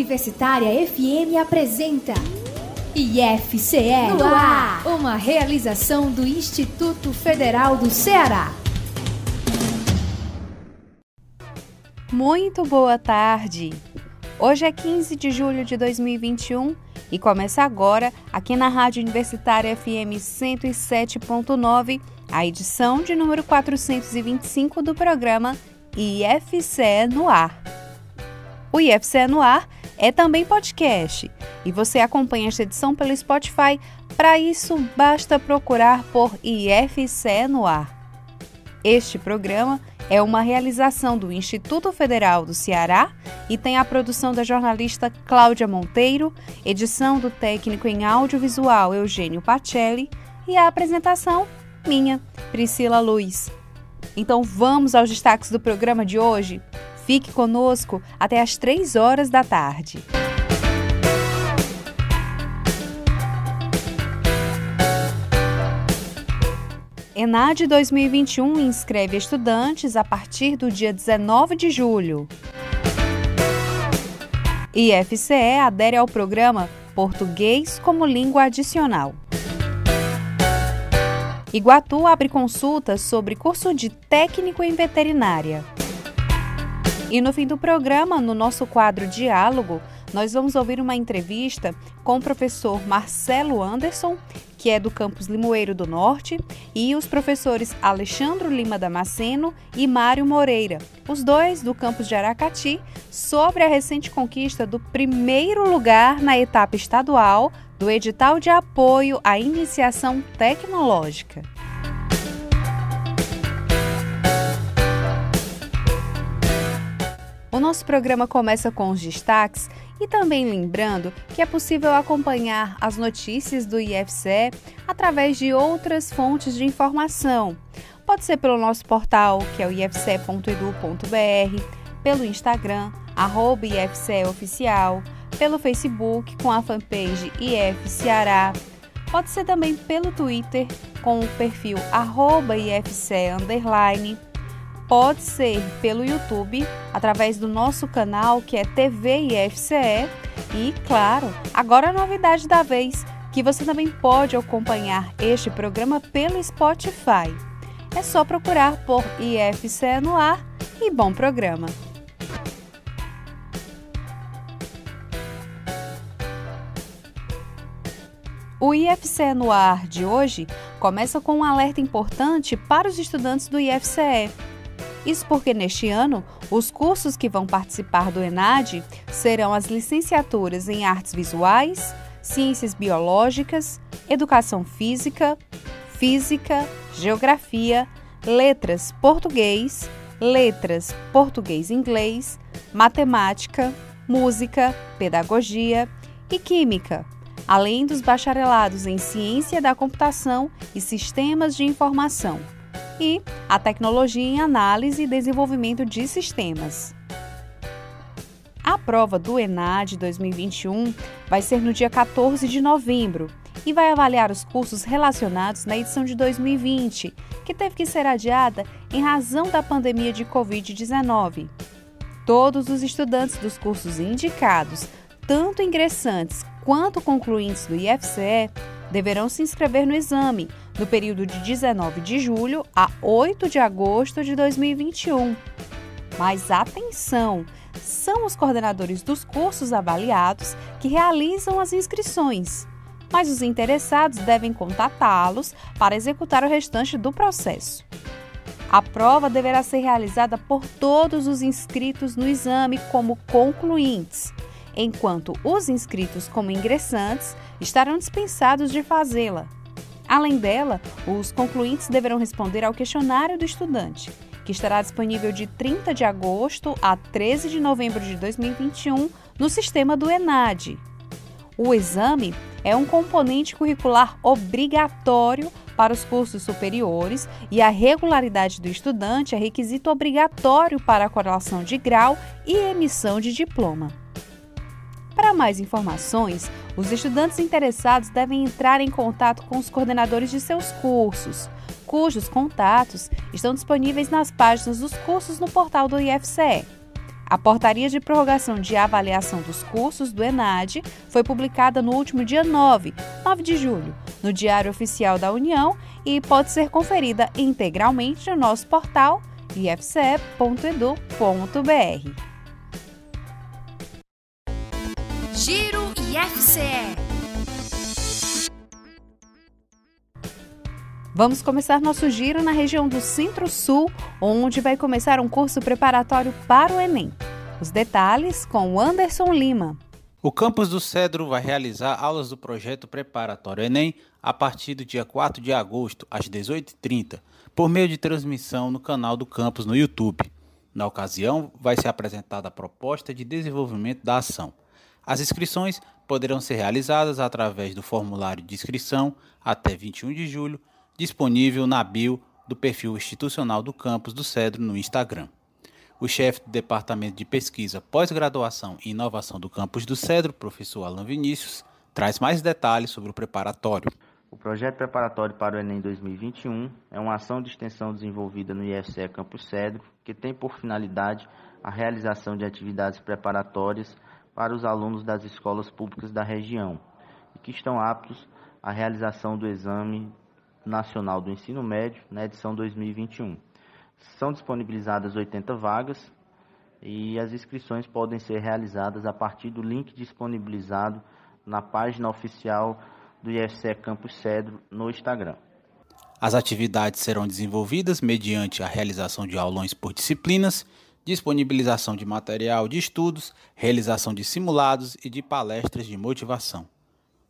Universitária FM apresenta IFCE no ar, uma realização do Instituto Federal do Ceará. Muito boa tarde. Hoje é 15 de julho de 2021 e começa agora, aqui na Rádio Universitária FM 107.9, a edição de número 425 do programa IFCE no ar. O IFCE no ar é também podcast e você acompanha esta edição pelo Spotify. Para isso, basta procurar por IFCE no ar. Este programa é uma realização do Instituto Federal do Ceará e tem a produção da jornalista Cláudia Monteiro, edição do técnico em audiovisual Eugênio Pacelli e a apresentação minha, Priscila Luiz. Então vamos aos destaques do programa de hoje? Fique conosco até às 3 horas da tarde. ENAD 2021 inscreve estudantes a partir do dia 19 de julho. IFCE adere ao programa Português como Língua Adicional. Iguatu abre consultas sobre curso de técnico em veterinária. E no fim do programa, no nosso quadro Diálogo, nós vamos ouvir uma entrevista com o professor Marcelo Anderson, que é do campus Limoeiro do Norte, e os professores Alexandre Lima Damasceno e Mário Moreira, os dois do campus de Aracati, sobre a recente conquista do primeiro lugar na etapa estadual do edital de apoio à iniciação tecnológica. Nosso programa começa com os destaques e também lembrando que é possível acompanhar as notícias do IFCE através de outras fontes de informação. Pode ser pelo nosso portal, que é o ifce.edu.br, pelo Instagram, arroba IFCEOficial, pelo Facebook com a fanpage IF Ceará. Pode ser também pelo Twitter com o perfil arroba IFCE underline pode ser pelo YouTube, através do nosso canal que é TV IFCE e, claro, agora a novidade da vez, que você também pode acompanhar este programa pelo Spotify. É só procurar por IFCE no ar e bom programa. O IFCE no ar de hoje começa com um alerta importante para os estudantes do IFCE isso porque neste ano, os cursos que vão participar do ENAD serão as licenciaturas em Artes Visuais, Ciências Biológicas, Educação Física, Física, Geografia, Letras Português, Letras Português-Inglês, Matemática, Música, Pedagogia e Química, além dos bacharelados em Ciência da Computação e Sistemas de Informação e a tecnologia em análise e desenvolvimento de sistemas. A prova do ENAD 2021 vai ser no dia 14 de novembro e vai avaliar os cursos relacionados na edição de 2020, que teve que ser adiada em razão da pandemia de Covid-19. Todos os estudantes dos cursos indicados, tanto ingressantes quanto concluintes do IFCE, deverão se inscrever no exame no período de 19 de julho a 8 de agosto de 2021. Mas atenção! São os coordenadores dos cursos avaliados que realizam as inscrições, mas os interessados devem contatá-los para executar o restante do processo. A prova deverá ser realizada por todos os inscritos no exame como concluintes, enquanto os inscritos como ingressantes estarão dispensados de fazê-la. Além dela, os concluintes deverão responder ao questionário do estudante, que estará disponível de 30 de agosto a 13 de novembro de 2021 no sistema do ENAD. O exame é um componente curricular obrigatório para os cursos superiores e a regularidade do estudante é requisito obrigatório para a correlação de grau e emissão de diploma. Para mais informações, os estudantes interessados devem entrar em contato com os coordenadores de seus cursos, cujos contatos estão disponíveis nas páginas dos cursos no portal do IFCE. A portaria de prorrogação de avaliação dos cursos do ENAD foi publicada no último dia 9, 9 de julho, no Diário Oficial da União e pode ser conferida integralmente no nosso portal ifce.edu.br. Giro IFCE. Vamos começar nosso giro na região do Centro-Sul, onde vai começar um curso preparatório para o Enem. Os detalhes com o Anderson Lima. O campus do Cedro vai realizar aulas do projeto preparatório Enem a partir do dia 4 de agosto, às 18h30, por meio de transmissão no canal do campus no YouTube. Na ocasião, vai ser apresentada a proposta de desenvolvimento da ação. As inscrições poderão ser realizadas através do formulário de inscrição até 21 de julho, disponível na bio do perfil institucional do campus do Cedro no Instagram. O chefe do Departamento de Pesquisa, Pós-Graduação e Inovação do campus do Cedro, professor Alan Vinícius, traz mais detalhes sobre o preparatório. O projeto preparatório para o Enem 2021 é uma ação de extensão desenvolvida no IFCE Campus Cedro, que tem por finalidade a realização de atividades preparatórias para os alunos das escolas públicas da região e que estão aptos à realização do Exame Nacional do Ensino Médio na edição 2021. São disponibilizadas 80 vagas e as inscrições podem ser realizadas a partir do link disponibilizado na página oficial do IFCE Campus Cedro no Instagram. As atividades serão desenvolvidas mediante a realização de aulões por disciplinas, disponibilização de material de estudos, realização de simulados e de palestras de motivação.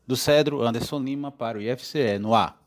Do Cedro, Anderson Lima para o IFCE no ar.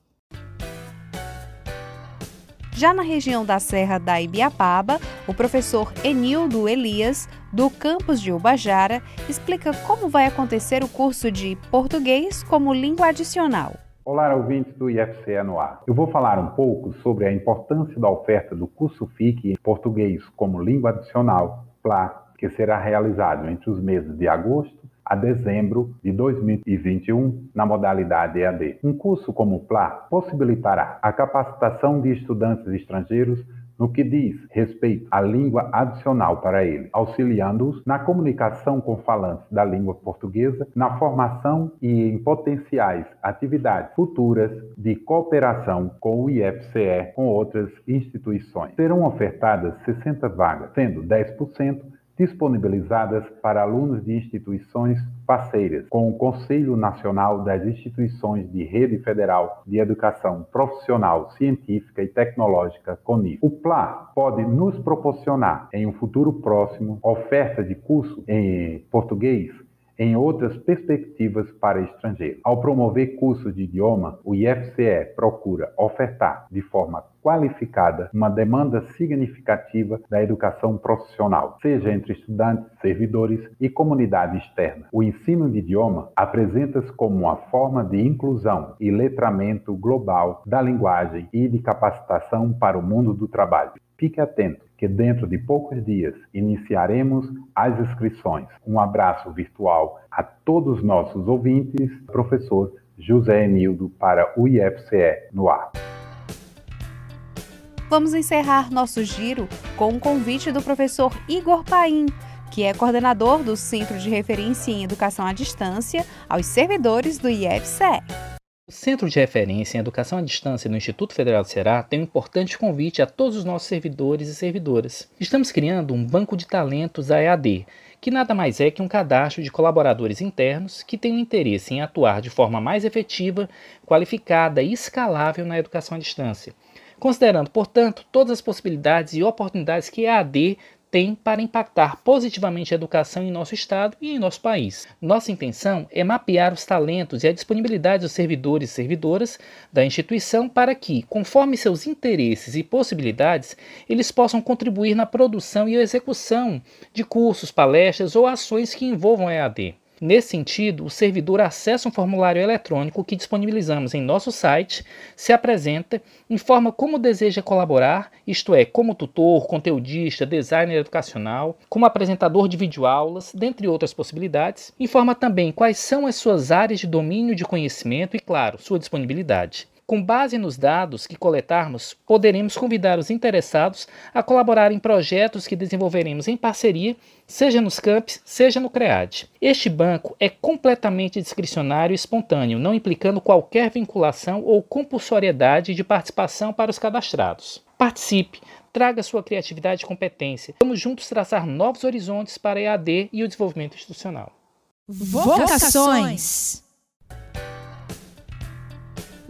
Já na região da Serra da Ibiapaba, o professor Enildo Elias, do campus de Ubajara, explica como vai acontecer o curso de português como língua adicional. Olá, ouvintes do IFCE no ar. Eu vou falar um pouco sobre a importância da oferta do curso FIC em português como língua adicional, PLA, que será realizado entre os meses de agosto a dezembro de 2021 na modalidade EAD. Um curso como o PLA possibilitará a capacitação de estudantes estrangeiros no que diz respeito à língua adicional para ele, auxiliando-os na comunicação com falantes da língua portuguesa, na formação e em potenciais atividades futuras de cooperação com o IFCE com outras instituições. Serão ofertadas 60 vagas, sendo 10% disponibilizadas para alunos de instituições parceiras, com o Conselho Nacional das Instituições de Rede Federal de Educação Profissional, Científica e Tecnológica, CONIF. O PLA pode nos proporcionar, em um futuro próximo, oferta de curso em português em outras perspectivas para estrangeiros. Ao promover cursos de idioma, o IFCE procura ofertar de forma qualificada uma demanda significativa da educação profissional, seja entre estudantes, servidores e comunidade externa. O ensino de idioma apresenta-se como uma forma de inclusão e letramento global da linguagem e de capacitação para o mundo do trabalho. Fique atento que dentro de poucos dias iniciaremos as inscrições. Um abraço virtual a todos os nossos ouvintes, professor José Enildo para o IFCE no ar. Vamos encerrar nosso giro com um convite do professor Igor Paim, que é coordenador do Centro de Referência em Educação à Distância, aos servidores do IFCE. O Centro de Referência em Educação à Distância no Instituto Federal do Ceará tem um importante convite a todos os nossos servidores e servidoras. Estamos criando um banco de talentos AEAD, que nada mais é que um cadastro de colaboradores internos que tenham interesse em atuar de forma mais efetiva, qualificada e escalável na educação à distância. Considerando, portanto, todas as possibilidades e oportunidades que a AD tem para impactar positivamente a educação em nosso estado e em nosso país. Nossa intenção é mapear os talentos e a disponibilidade dos servidores e servidoras da instituição para que, conforme seus interesses e possibilidades, eles possam contribuir na produção e execução de cursos, palestras ou ações que envolvam a EAD. Nesse sentido, o servidor acessa um formulário eletrônico que disponibilizamos em nosso site, se apresenta, informa como deseja colaborar, isto é, como tutor, conteudista, designer educacional, como apresentador de videoaulas, dentre outras possibilidades, informa também quais são as suas áreas de domínio de conhecimento e, claro, sua disponibilidade. Com base nos dados que coletarmos, poderemos convidar os interessados a colaborar em projetos que desenvolveremos em parceria, seja nos campos, seja no CREAD. Este banco é completamente discricionário e espontâneo, não implicando qualquer vinculação ou compulsoriedade de participação para os cadastrados. Participe, traga sua criatividade e competência. Vamos juntos traçar novos horizontes para a EAD e o desenvolvimento institucional. Vocações.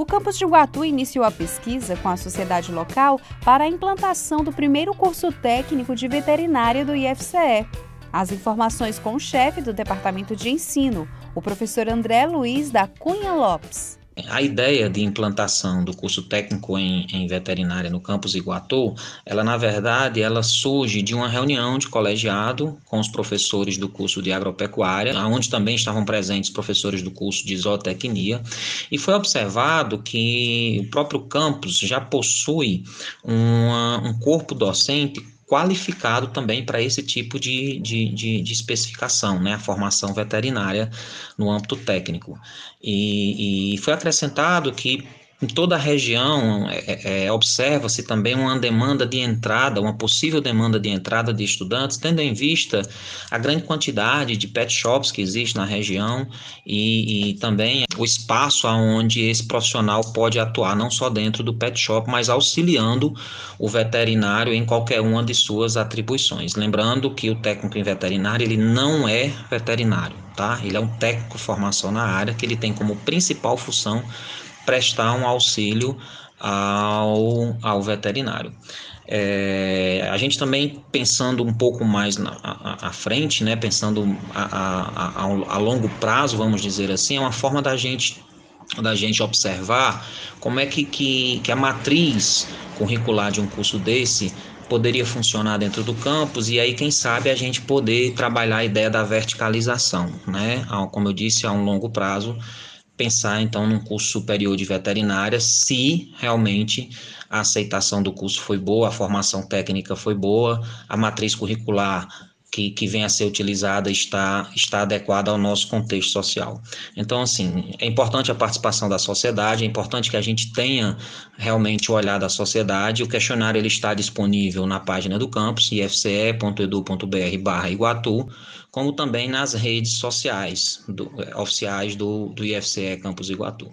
O campus de Iguatu iniciou a pesquisa com a sociedade local para a implantação do primeiro curso técnico de veterinária do IFCE. As informações com o chefe do departamento de ensino, o professor André Luiz da Cunha Lopes. A ideia de implantação do curso técnico em, em, veterinária no campus Iguatu, ela na verdade ela surge de uma reunião de colegiado com os professores do curso de agropecuária, onde também estavam presentes professores do curso de zootecnia, e foi observado que o próprio campus já possui uma, um corpo docente qualificado também para esse tipo de, de, de, de, especificação, né, a formação veterinária no âmbito técnico. E, e foi acrescentado que em toda a região, é, é, é, observa-se também uma demanda de entrada, uma possível demanda de entrada de estudantes, tendo em vista a grande quantidade de pet shops que existe na região e, e também o espaço aonde esse profissional pode atuar, não só dentro do pet shop, mas auxiliando o veterinário em qualquer uma de suas atribuições. Lembrando que o técnico em veterinário ele não é veterinário, tá? Ele é um técnico formação na área que ele tem como principal função prestar um auxílio ao, ao veterinário. É, a gente também pensando um pouco mais na, à, frente, né, pensando a, a, a, a, longo prazo, vamos dizer assim, é uma forma da gente da gente observar como é que, que, que a matriz curricular de um curso desse poderia funcionar dentro do campus e aí quem sabe a gente poder trabalhar a ideia da verticalização, né? Como eu disse, a um longo prazo pensar então num curso superior de veterinária se realmente a aceitação do curso foi boa, a formação técnica foi boa, a matriz curricular que, que vem a ser utilizada está, está adequada ao nosso contexto social. Então, assim, é importante a participação da sociedade, é importante que a gente tenha realmente o olhar da sociedade. O questionário ele está disponível na página do campus, ifce.edu.br barra Iguatu, como também nas redes sociais do, oficiais do, do IFCE Campus Iguatu.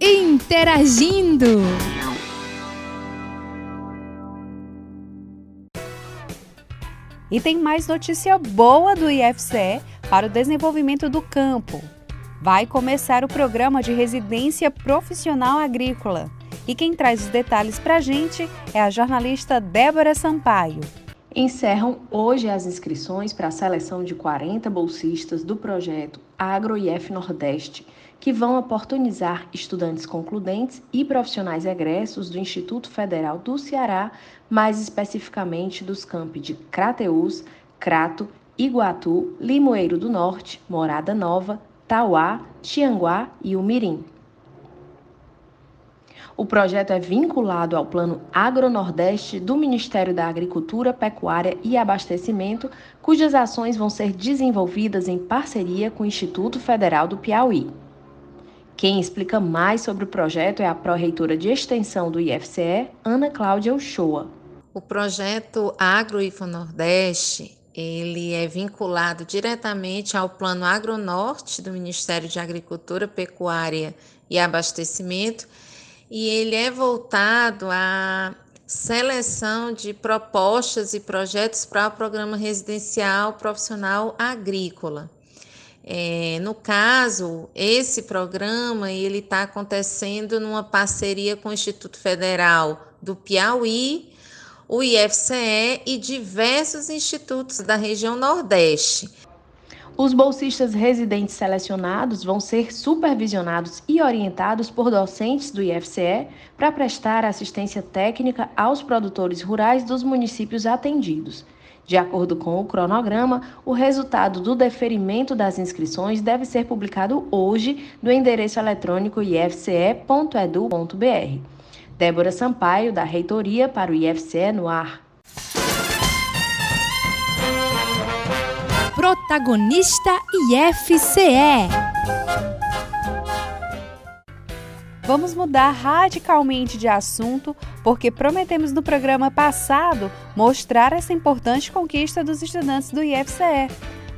Interagindo! E tem mais notícia boa do IFCE para o desenvolvimento do campo. Vai começar o programa de residência profissional agrícola. E quem traz os detalhes para a gente é a jornalista Débora Sampaio. Encerram hoje as inscrições para a seleção de 40 bolsistas do projeto Agro IF Nordeste, que vão oportunizar estudantes concludentes e profissionais egressos do Instituto Federal do Ceará, mais especificamente dos campi de Crateús, Crato, Iguatu, Limoeiro do Norte, Morada Nova, Tauá, Tianguá e Umirim. O projeto é vinculado ao Plano Agronordeste do Ministério da Agricultura, Pecuária e Abastecimento, cujas ações vão ser desenvolvidas em parceria com o Instituto Federal do Piauí. Quem explica mais sobre o projeto é a pró-reitora de extensão do IFCE, Ana Cláudia Uchoa. O projeto AgroIFO Nordeste ele é vinculado diretamente ao Plano Agronorte do Ministério de Agricultura, Pecuária e Abastecimento, e ele é voltado à seleção de propostas e projetos para o programa residencial profissional agrícola. É, no caso, esse programa ele está acontecendo numa parceria com o Instituto Federal do Piauí, o IFCE e diversos institutos da região Nordeste. Os bolsistas residentes selecionados vão ser supervisionados e orientados por docentes do IFCE para prestar assistência técnica aos produtores rurais dos municípios atendidos. De acordo com o cronograma, o resultado do deferimento das inscrições deve ser publicado hoje no endereço eletrônico ifce.edu.br. Débora Sampaio, da Reitoria para o IFCE no ar. Protagonista IFCE. vamos mudar radicalmente de assunto, porque prometemos no programa passado mostrar essa importante conquista dos estudantes do IFCE.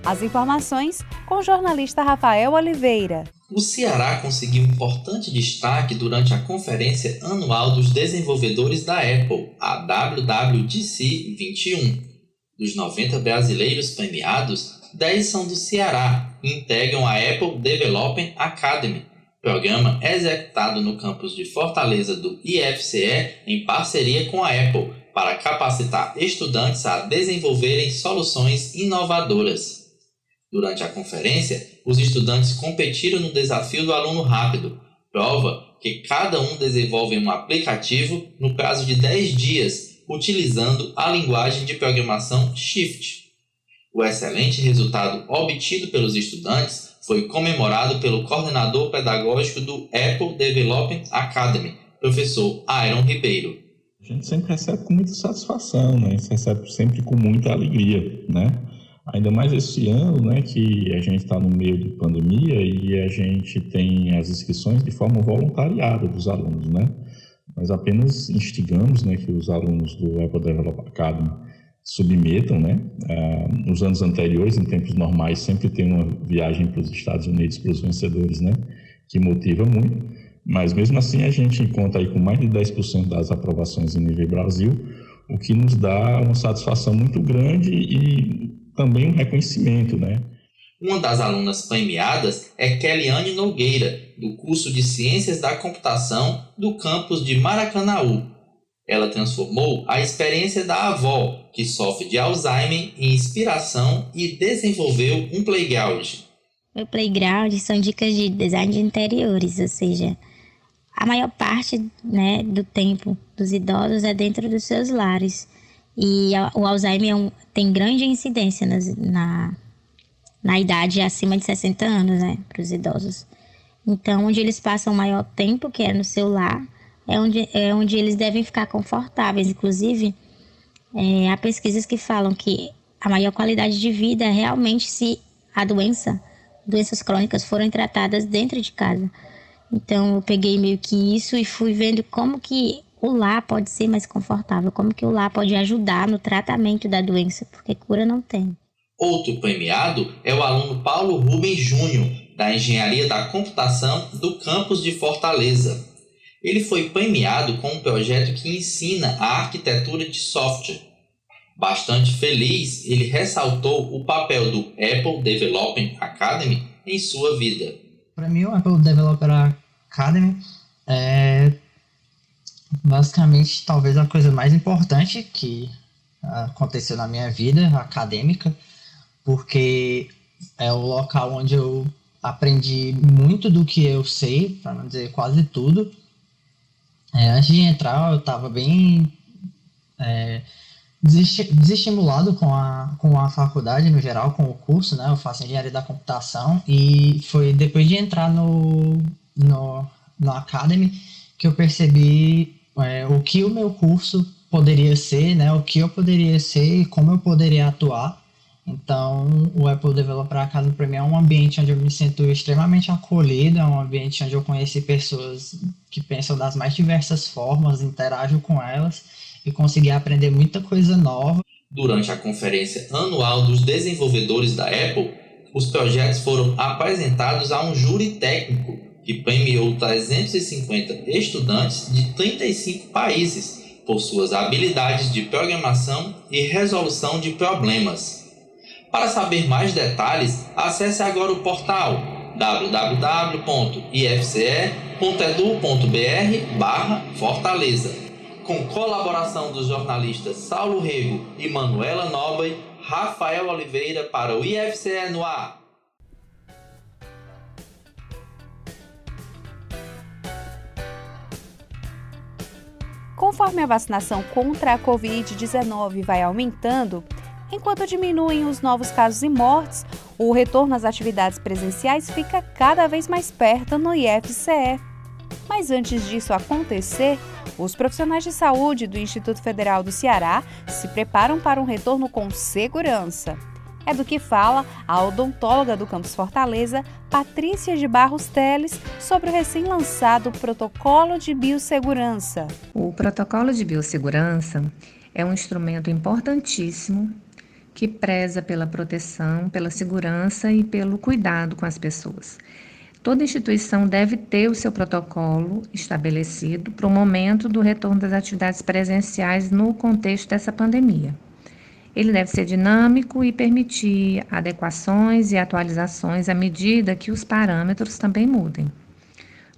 As informações com o jornalista Rafael Oliveira. O Ceará conseguiu importante destaque durante a conferência anual dos desenvolvedores da Apple, a WWDC 21. Dos 90 brasileiros premiados, 10 são do Ceará e integram a Apple Development Academy, programa executado no campus de Fortaleza do IFCE em parceria com a Apple para capacitar estudantes a desenvolverem soluções inovadoras. Durante a conferência, os estudantes competiram no desafio do aluno rápido, prova que cada um desenvolve um aplicativo no prazo de 10 dias, utilizando a linguagem de programação Shift. O excelente resultado obtido pelos estudantes foi comemorado pelo coordenador pedagógico do Apple Development Academy, professor Aaron Ribeiro. A gente sempre recebe com muita satisfação, né? A gente recebe sempre com muita alegria, né? Ainda mais esse ano, né, que a gente está no meio de pandemia e a gente tem as inscrições de forma voluntariada dos alunos, né? Nós apenas instigamos, né, que os alunos do Apple Development Academy submetam, né? Ah, nos anos anteriores, em tempos normais, sempre tem uma viagem para os Estados Unidos para os vencedores, né? Que motiva muito. Mas mesmo assim a gente conta aí com mais de 10% das aprovações em nível Brasil, o que nos dá uma satisfação muito grande e também um reconhecimento, né? Uma das alunas premiadas é Kellyanne Nogueira, do curso de Ciências da Computação do campus de Maracanaú, ela transformou a experiência da avó, que sofre de Alzheimer, em inspiração e desenvolveu um playground. O playground são dicas de design de interiores, ou seja, a maior parte né, do tempo dos idosos é dentro dos seus lares. E o Alzheimer é um, tem grande incidência nas, na, na idade acima de 60 anos, né, para os idosos. Então, onde eles passam o maior tempo, que é no seu lar, é onde, é onde eles devem ficar confortáveis. Inclusive, é, há pesquisas que falam que a maior qualidade de vida é realmente se a doença, doenças crônicas foram tratadas dentro de casa. Então eu peguei meio que isso e fui vendo como que o lar pode ser mais confortável, como que o lar pode ajudar no tratamento da doença, porque cura não tem. Outro premiado é o aluno Paulo Rubens Júnior, da Engenharia da Computação do campus de Fortaleza. Ele foi premiado com um projeto que ensina a arquitetura de software. Bastante feliz, ele ressaltou o papel do Apple Development Academy em sua vida. Para mim, o Apple Developer Academy é basicamente talvez a coisa mais importante que aconteceu na minha vida acadêmica, porque é o local onde eu aprendi muito do que eu sei, para não dizer quase tudo, é, antes de entrar, eu estava bem é, desestimulado com a, com a faculdade no geral, com o curso, né? Eu faço engenharia da computação e foi depois de entrar no, no, no Academy que eu percebi é, o que o meu curso poderia ser, né? O que eu poderia ser e como eu poderia atuar então, o Apple Developer Academy para mim é um ambiente onde eu me sinto extremamente acolhido, é um ambiente onde eu conheci pessoas que pensam das mais diversas formas, interajo com elas e consegui aprender muita coisa nova. Durante a conferência anual dos desenvolvedores da Apple, os projetos foram apresentados a um júri técnico que premiou 350 estudantes de 35 países por suas habilidades de programação e resolução de problemas. Para saber mais detalhes, acesse agora o portal www.ifce.edu.br/fortaleza. Com colaboração dos jornalistas Saulo Rego e Manuela Nobre, Rafael Oliveira para o IFCE no ar. Conforme a vacinação contra a Covid-19 vai aumentando, Enquanto diminuem os novos casos e mortes, o retorno às atividades presenciais fica cada vez mais perto no IFCE. Mas antes disso acontecer, os profissionais de saúde do Instituto Federal do Ceará se preparam para um retorno com segurança. É do que fala a odontóloga do Campus Fortaleza, Patrícia de Barros Teles, sobre o recém-lançado Protocolo de Biossegurança. O Protocolo de Biossegurança é um instrumento importantíssimo que preza pela proteção, pela segurança e pelo cuidado com as pessoas. Toda instituição deve ter o seu protocolo estabelecido para o momento do retorno das atividades presenciais no contexto dessa pandemia. Ele deve ser dinâmico e permitir adequações e atualizações à medida que os parâmetros também mudem.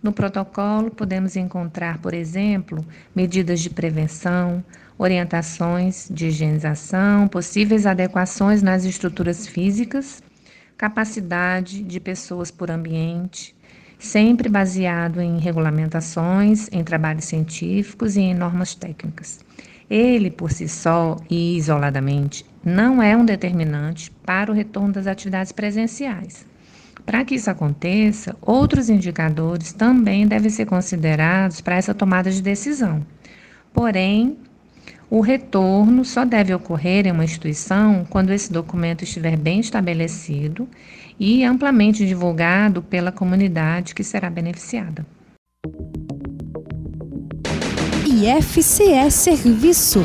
No protocolo, podemos encontrar, por exemplo, medidas de prevenção, orientações de higienização, possíveis adequações nas estruturas físicas, capacidade de pessoas por ambiente, sempre baseado em regulamentações, em trabalhos científicos e em normas técnicas. Ele, por si só e isoladamente, não é um determinante para o retorno das atividades presenciais. Para que isso aconteça, outros indicadores também devem ser considerados para essa tomada de decisão. Porém, o retorno só deve ocorrer em uma instituição quando esse documento estiver bem estabelecido e amplamente divulgado pela comunidade que será beneficiada. IFCE Serviço.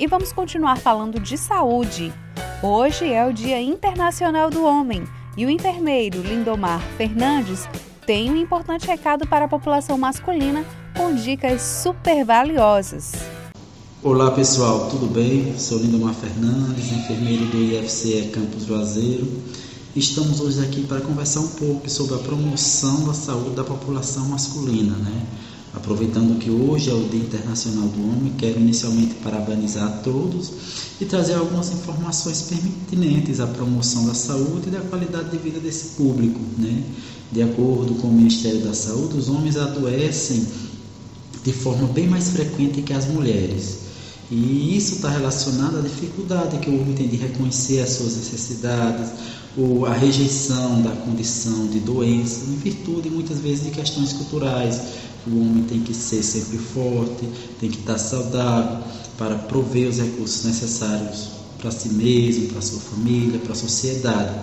E vamos continuar falando de saúde. Hoje é o Dia Internacional do Homem e o enfermeiro Lindomar Fernandes tem um importante recado para a população masculina com dicas super valiosas. Olá pessoal, tudo bem? Sou Lindomar Fernandes, enfermeiro do IFCE Campus Juazeiro Estamos hoje aqui para conversar um pouco sobre a promoção da saúde da população masculina, né? Aproveitando que hoje é o Dia Internacional do Homem, quero inicialmente parabenizar a todos e trazer algumas informações pertinentes à promoção da saúde e da qualidade de vida desse público. Né? De acordo com o Ministério da Saúde, os homens adoecem de forma bem mais frequente que as mulheres. E isso está relacionado à dificuldade que o homem tem de reconhecer as suas necessidades, ou a rejeição da condição de doença, em virtude muitas vezes de questões culturais. O homem tem que ser sempre forte, tem que estar saudável para prover os recursos necessários para si mesmo, para sua família, para a sociedade.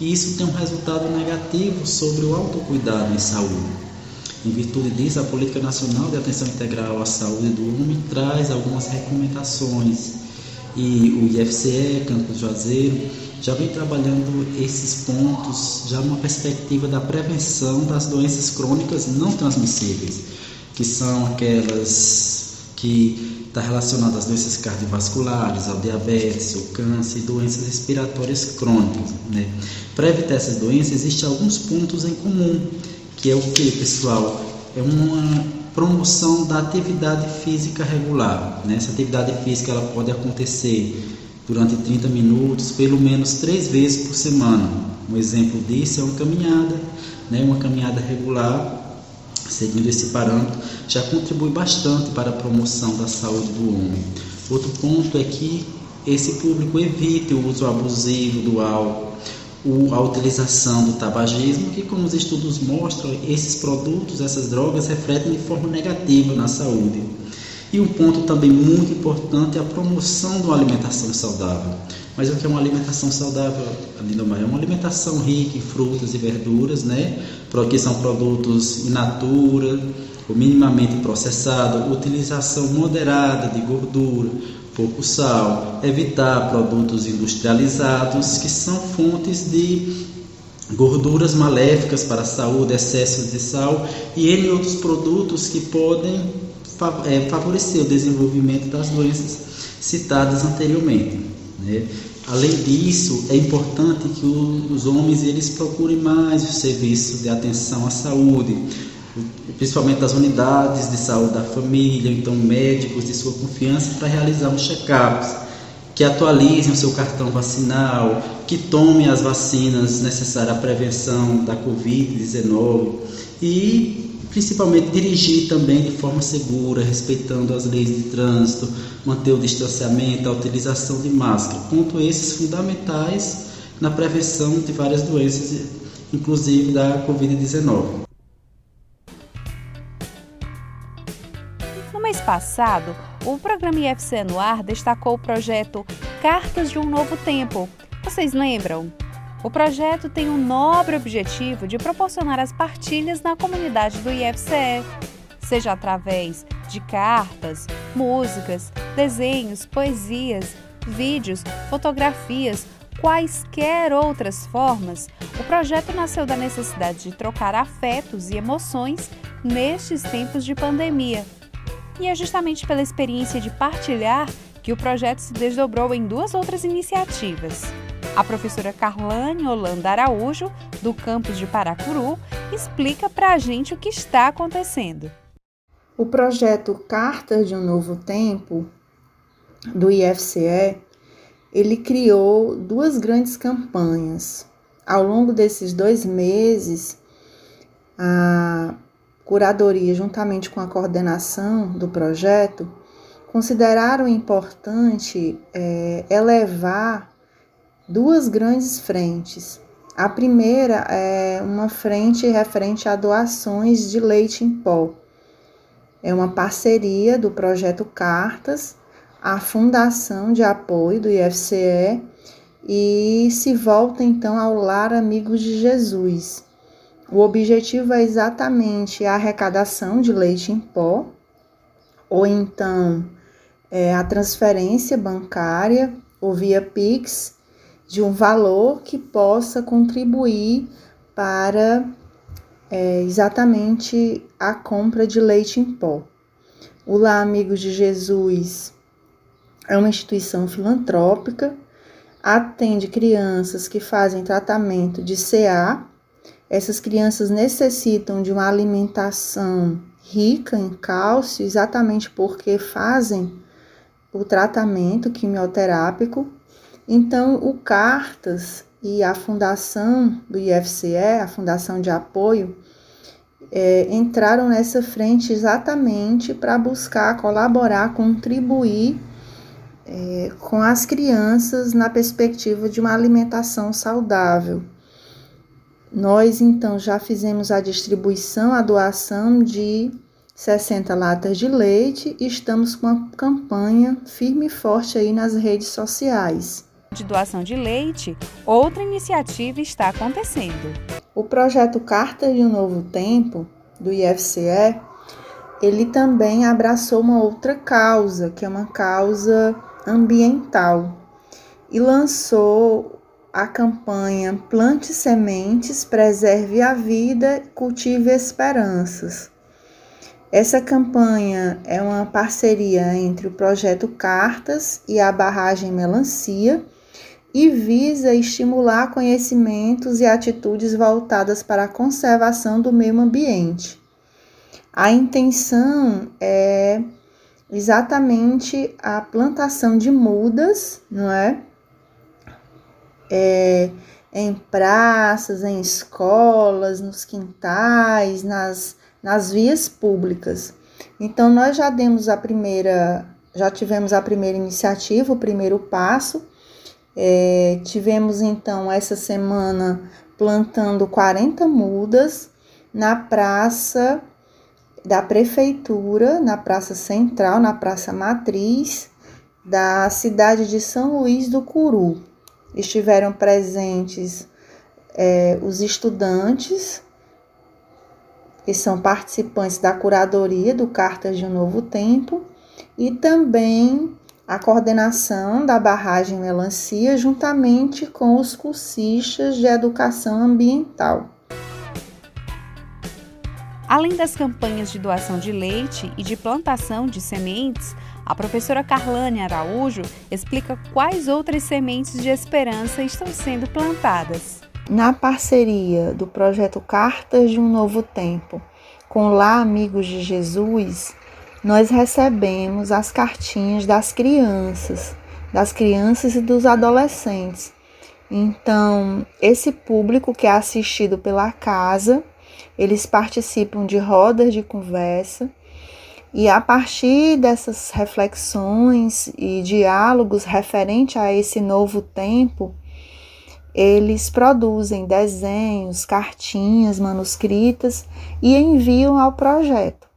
E isso tem um resultado negativo sobre o autocuidado em saúde. Em virtude disso, a Política Nacional de Atenção Integral à Saúde do Homem traz algumas recomendações. E o IFCE, Campos Juazeiro, já vem trabalhando esses pontos, já numa perspectiva da prevenção das doenças crônicas não transmissíveis, que são aquelas que está relacionadas às doenças cardiovasculares, ao diabetes, ao câncer e doenças respiratórias crônicas. Né? Para evitar essas doenças, existem alguns pontos em comum que é o que, pessoal? É uma promoção da atividade física regular. Né? Essa atividade física ela pode acontecer durante 30 minutos, pelo menos três vezes por semana. Um exemplo disso é uma caminhada, né? uma caminhada regular, seguindo esse parâmetro, já contribui bastante para a promoção da saúde do homem. Outro ponto é que esse público evite o uso abusivo do álcool, a utilização do tabagismo, que como os estudos mostram, esses produtos, essas drogas refletem de forma negativa na saúde. E um ponto também muito importante é a promoção de uma alimentação saudável. Mas o que é uma alimentação saudável, Lindomar? É uma alimentação rica em frutas e verduras, né? Que são produtos in natura, ou minimamente processados, utilização moderada de gordura, pouco sal, evitar produtos industrializados que são fontes de gorduras maléficas para a saúde, excessos de sal e N outros produtos que podem é, favorecer o desenvolvimento das doenças citadas anteriormente. Né? Além disso, é importante que os homens eles procurem mais o serviço de atenção à saúde, principalmente das unidades de saúde da família, então médicos de sua confiança para realizar os check-ups, que atualizem o seu cartão vacinal, que tomem as vacinas necessárias à prevenção da Covid-19 e principalmente dirigir também de forma segura, respeitando as leis de trânsito, manter o distanciamento, a utilização de máscara, ponto esses fundamentais na prevenção de várias doenças, inclusive da Covid-19. Passado, o programa IFC no Ar destacou o projeto Cartas de um Novo Tempo. Vocês lembram? O projeto tem o nobre objetivo de proporcionar as partilhas na comunidade do IFCE, seja através de cartas, músicas, desenhos, poesias, vídeos, fotografias, quaisquer outras formas, o projeto nasceu da necessidade de trocar afetos e emoções nestes tempos de pandemia. E é justamente pela experiência de partilhar que o projeto se desdobrou em duas outras iniciativas. A professora Carlane Holanda Araújo, do campus de Paracuru, explica para a gente o que está acontecendo. O projeto Cartas de um Novo Tempo, do IFCE, ele criou duas grandes campanhas. Ao longo desses dois meses, a curadoria, juntamente com a coordenação do projeto, consideraram importante é, elevar duas grandes frentes. A primeira é uma frente referente a doações de leite em pó. É uma parceria do projeto Cartas, a Fundação de Apoio do IFCE e se volta então ao Lar Amigos de Jesus. O objetivo é exatamente a arrecadação de leite em pó, ou então é, a transferência bancária ou via Pix de um valor que possa contribuir para é, exatamente a compra de leite em pó. O Lá Amigos de Jesus é uma instituição filantrópica, atende crianças que fazem tratamento de CA. Essas crianças necessitam de uma alimentação rica em cálcio, exatamente porque fazem o tratamento quimioterápico então, o Cartas e a fundação do IFCE, a Fundação de Apoio, é, entraram nessa frente exatamente para buscar colaborar, contribuir é, com as crianças na perspectiva de uma alimentação saudável. Nós então já fizemos a distribuição, a doação de 60 latas de leite e estamos com uma campanha firme e forte aí nas redes sociais de doação de leite, outra iniciativa está acontecendo. O projeto Carta de um Novo Tempo, do IFCE, ele também abraçou uma outra causa, que é uma causa ambiental, e lançou a campanha Plante Sementes, Preserve a Vida, Cultive Esperanças. Essa campanha é uma parceria entre o projeto Cartas e a barragem Melancia e visa estimular conhecimentos e atitudes voltadas para a conservação do meio ambiente. A intenção é exatamente a plantação de mudas, não é? É em praças, em escolas, nos quintais, nas, nas vias públicas. Então, nós já demos a primeira, já tivemos a primeira iniciativa, o primeiro passo, é, tivemos então essa semana plantando 40 mudas na praça da prefeitura, na praça central, na praça matriz da cidade de São Luís do Curu. Estiveram presentes é, os estudantes, que são participantes da curadoria do Cartas de um Novo Tempo, e também a coordenação da barragem Melancia juntamente com os cursistas de educação ambiental. Além das campanhas de doação de leite e de plantação de sementes, a professora Carlane Araújo explica quais outras sementes de esperança estão sendo plantadas. Na parceria do projeto Cartas de um Novo Tempo com Lá Amigos de Jesus, nós recebemos as cartinhas das crianças, das crianças e dos adolescentes. Então, esse público que é assistido pela casa, eles participam de rodas de conversa e a partir dessas reflexões e diálogos referente a esse novo tempo, eles produzem desenhos, cartinhas manuscritas e enviam ao projeto.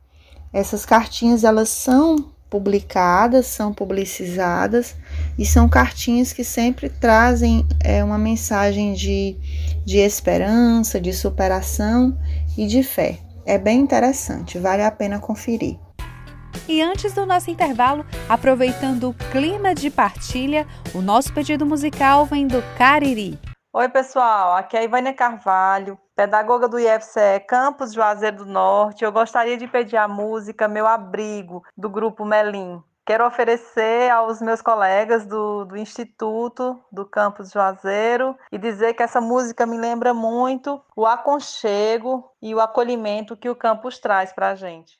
Essas cartinhas elas são publicadas, são publicizadas e são cartinhas que sempre trazem é, uma mensagem de, de esperança, de superação e de fé. É bem interessante, vale a pena conferir. E antes do nosso intervalo, aproveitando o clima de partilha, o nosso pedido musical vem do Cariri. Oi, pessoal, aqui é a Ivânia Carvalho, pedagoga do IFCE Campus Juazeiro do Norte. Eu gostaria de pedir a música Meu Abrigo, do grupo Melim. Quero oferecer aos meus colegas do, do Instituto do Campus Juazeiro e dizer que essa música me lembra muito o aconchego e o acolhimento que o campus traz para a gente.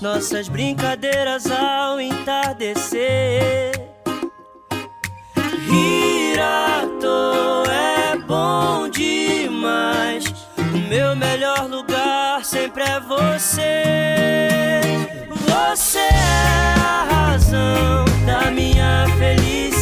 nossas brincadeiras ao entardecer. Toa é bom demais. O meu melhor lugar sempre é você. Você é a razão da minha felicidade.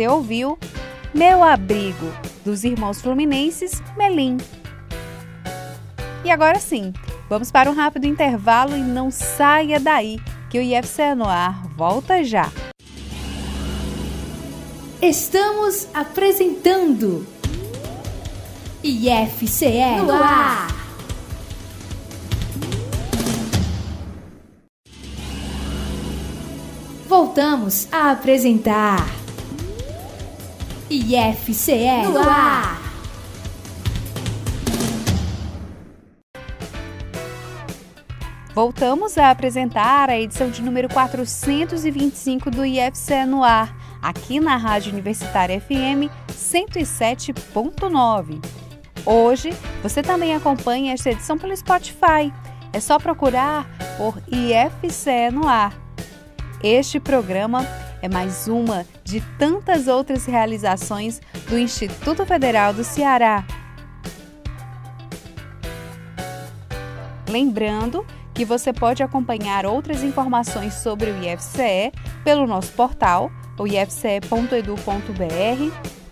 Você ouviu Meu Abrigo, dos irmãos fluminenses Melim. E agora sim, vamos para um rápido intervalo e não saia daí, que o IFCE no ar volta já. Estamos apresentando IFCE no ar. Voltamos a apresentar IFCE no ar. Voltamos a apresentar a edição de número 425 do IFCE no ar, aqui na Rádio Universitária FM 107.9. Hoje você também acompanha esta edição pelo Spotify. É só procurar por IFCE no ar. Este programa é mais uma de tantas outras realizações do Instituto Federal do Ceará. Lembrando que você pode acompanhar outras informações sobre o IFCE pelo nosso portal, o ifce.edu.br,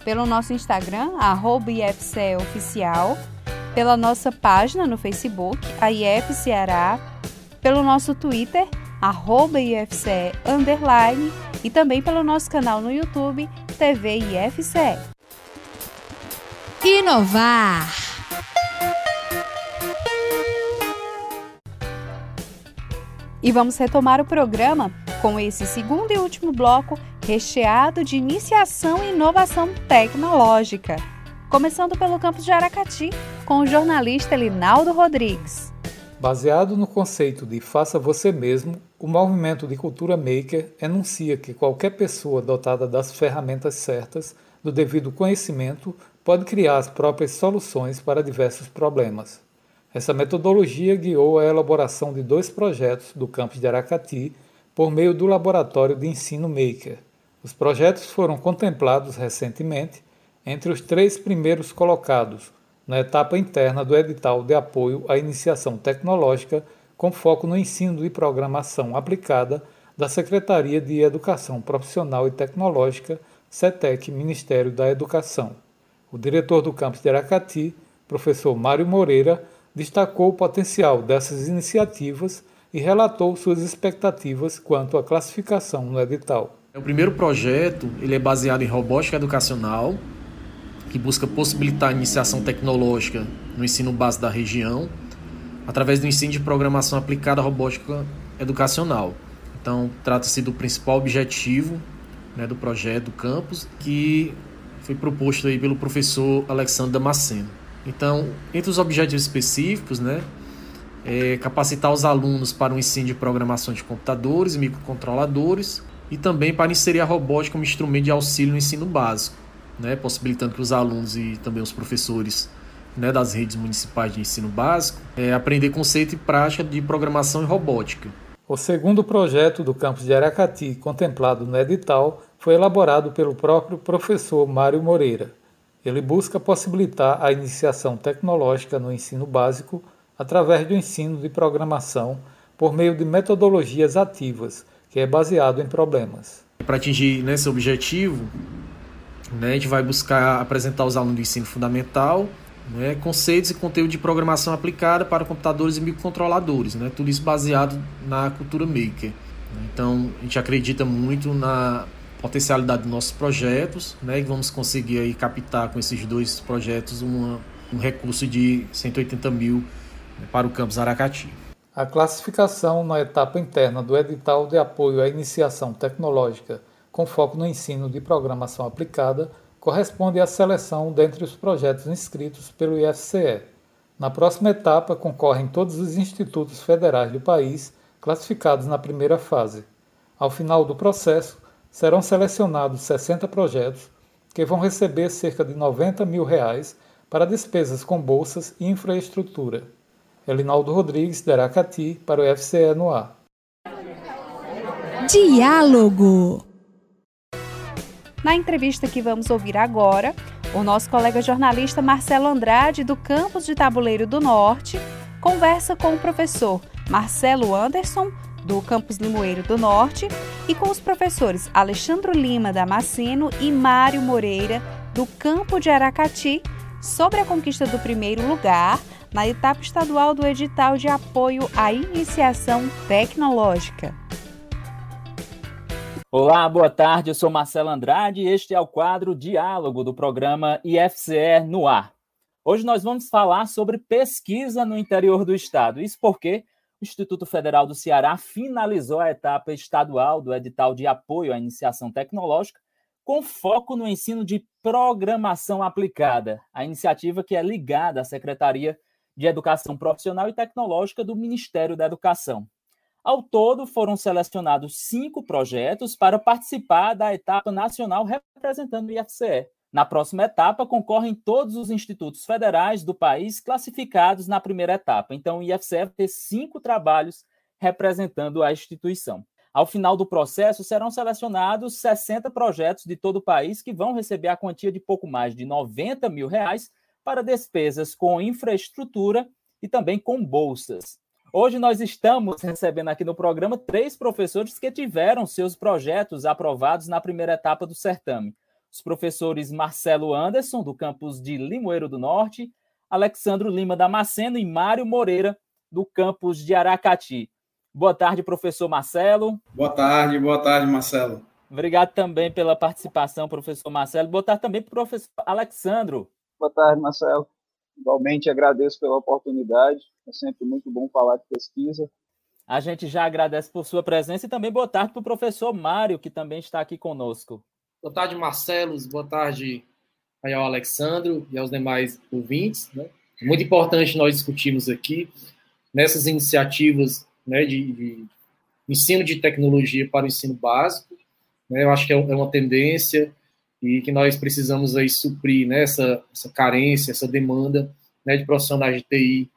pelo nosso Instagram, IFCEOficial, pela nossa página no Facebook, a IF Ceará, pelo nosso Twitter, IFCE, e também pelo nosso canal no YouTube, TV IFCE. Inovar. E vamos retomar o programa com esse segundo e último bloco recheado de iniciação e inovação tecnológica. Começando pelo campus de Aracati, com o jornalista Linaldo Rodrigues. Baseado no conceito de faça você mesmo, o movimento de cultura maker enuncia que qualquer pessoa dotada das ferramentas certas, do devido conhecimento, pode criar as próprias soluções para diversos problemas. Essa metodologia guiou a elaboração de dois projetos do campus de Aracati por meio do Laboratório de Ensino Maker. Os projetos foram contemplados recentemente entre os três primeiros colocados na etapa interna do edital de apoio à iniciação tecnológica com foco no ensino de programação aplicada da Secretaria de Educação Profissional e Tecnológica, SETEC, Ministério da Educação. O diretor do campus de Aracati, professor Mário Moreira, destacou o potencial dessas iniciativas e relatou suas expectativas quanto à classificação no edital. O primeiro projeto ele é baseado em robótica educacional, que busca possibilitar a iniciação tecnológica no ensino básico da região, através do ensino de programação aplicada à robótica educacional. Então, trata-se do principal objetivo né, do projeto do campus, que foi proposto aí pelo professor Alexandre Damasceno. Então, entre os objetivos específicos, né, é capacitar os alunos para o ensino de programação de computadores e microcontroladores e também para inserir a robótica como instrumento de auxílio no ensino básico, né, possibilitando que os alunos e também os professores né, das redes municipais de ensino básico é, aprender conceito e prática de programação e robótica. O segundo projeto do campus de Aracati, contemplado no edital, foi elaborado pelo próprio professor Mário Moreira. Ele busca possibilitar a iniciação tecnológica no ensino básico através do ensino de programação por meio de metodologias ativas, que é baseado em problemas. Para atingir né, esse objetivo, né, a gente vai buscar apresentar aos alunos do ensino fundamental né, conceitos e conteúdo de programação aplicada para computadores e microcontroladores, né, tudo isso baseado na cultura maker. Então, a gente acredita muito na potencialidade dos nossos projetos, né, e vamos conseguir aí captar com esses dois projetos uma, um recurso de 180 mil né, para o campus Aracati. A classificação na etapa interna do edital de apoio à iniciação tecnológica com foco no ensino de programação aplicada corresponde à seleção dentre os projetos inscritos pelo IFCE. Na próxima etapa concorrem todos os institutos federais do país classificados na primeira fase. Ao final do processo, serão selecionados 60 projetos que vão receber cerca de 90 mil reais para despesas com bolsas e infraestrutura. Elinaldo Rodrigues, de Aracati, para o FCE no ar. Diálogo. Na entrevista que vamos ouvir agora, o nosso colega jornalista Marcelo Andrade, do campus de Tabuleiro do Norte, conversa com o professor Marcelo Anderson, do campus Limoeiro do Norte, e com os professores Alexandre Lima Damasceno e Mário Moreira, do campo de Aracati, sobre a conquista do primeiro lugar na etapa estadual do edital de apoio à iniciação tecnológica. Olá, boa tarde. Eu sou Marcelo Andrade e este é o quadro Diálogo do programa IFCE no ar. Hoje nós vamos falar sobre pesquisa no interior do estado. Isso porque o Instituto Federal do Ceará finalizou a etapa estadual do edital de apoio à iniciação tecnológica, com foco no ensino de programação aplicada, a iniciativa que é ligada à Secretaria de Educação Profissional e Tecnológica do Ministério da Educação. Ao todo, foram selecionados cinco projetos para participar da etapa nacional representando o IFCE. Na próxima etapa, concorrem todos os institutos federais do país classificados na primeira etapa. Então, o IFCE vai ter cinco trabalhos representando a instituição. Ao final do processo, serão selecionados 60 projetos de todo o país que vão receber a quantia de pouco mais de 90 mil reais para despesas com infraestrutura e também com bolsas. Hoje nós estamos recebendo aqui no programa três professores que tiveram seus projetos aprovados na primeira etapa do certame os professores Marcelo Anderson, do campus de Limoeiro do Norte, Alexandro Lima Damasceno e Mário Moreira, do campus de Aracati. Boa tarde, professor Marcelo. Boa tarde, boa tarde, Marcelo. Obrigado também pela participação, professor Marcelo. Boa tarde também para o professor Alexandro. Boa tarde, Marcelo. Igualmente agradeço pela oportunidade. É sempre muito bom falar de pesquisa. A gente já agradece por sua presença e também boa tarde para o professor Mário, que também está aqui conosco. Boa tarde, Marcelos. Boa tarde aí ao Alexandro e aos demais ouvintes. Né? Muito importante nós discutirmos aqui nessas iniciativas né, de, de, ensino de tecnologia para o ensino básico. Né? Eu acho que é, é uma tendência e que nós precisamos aí suprir né, essa, essa carência, essa demanda né, de profissionais de TI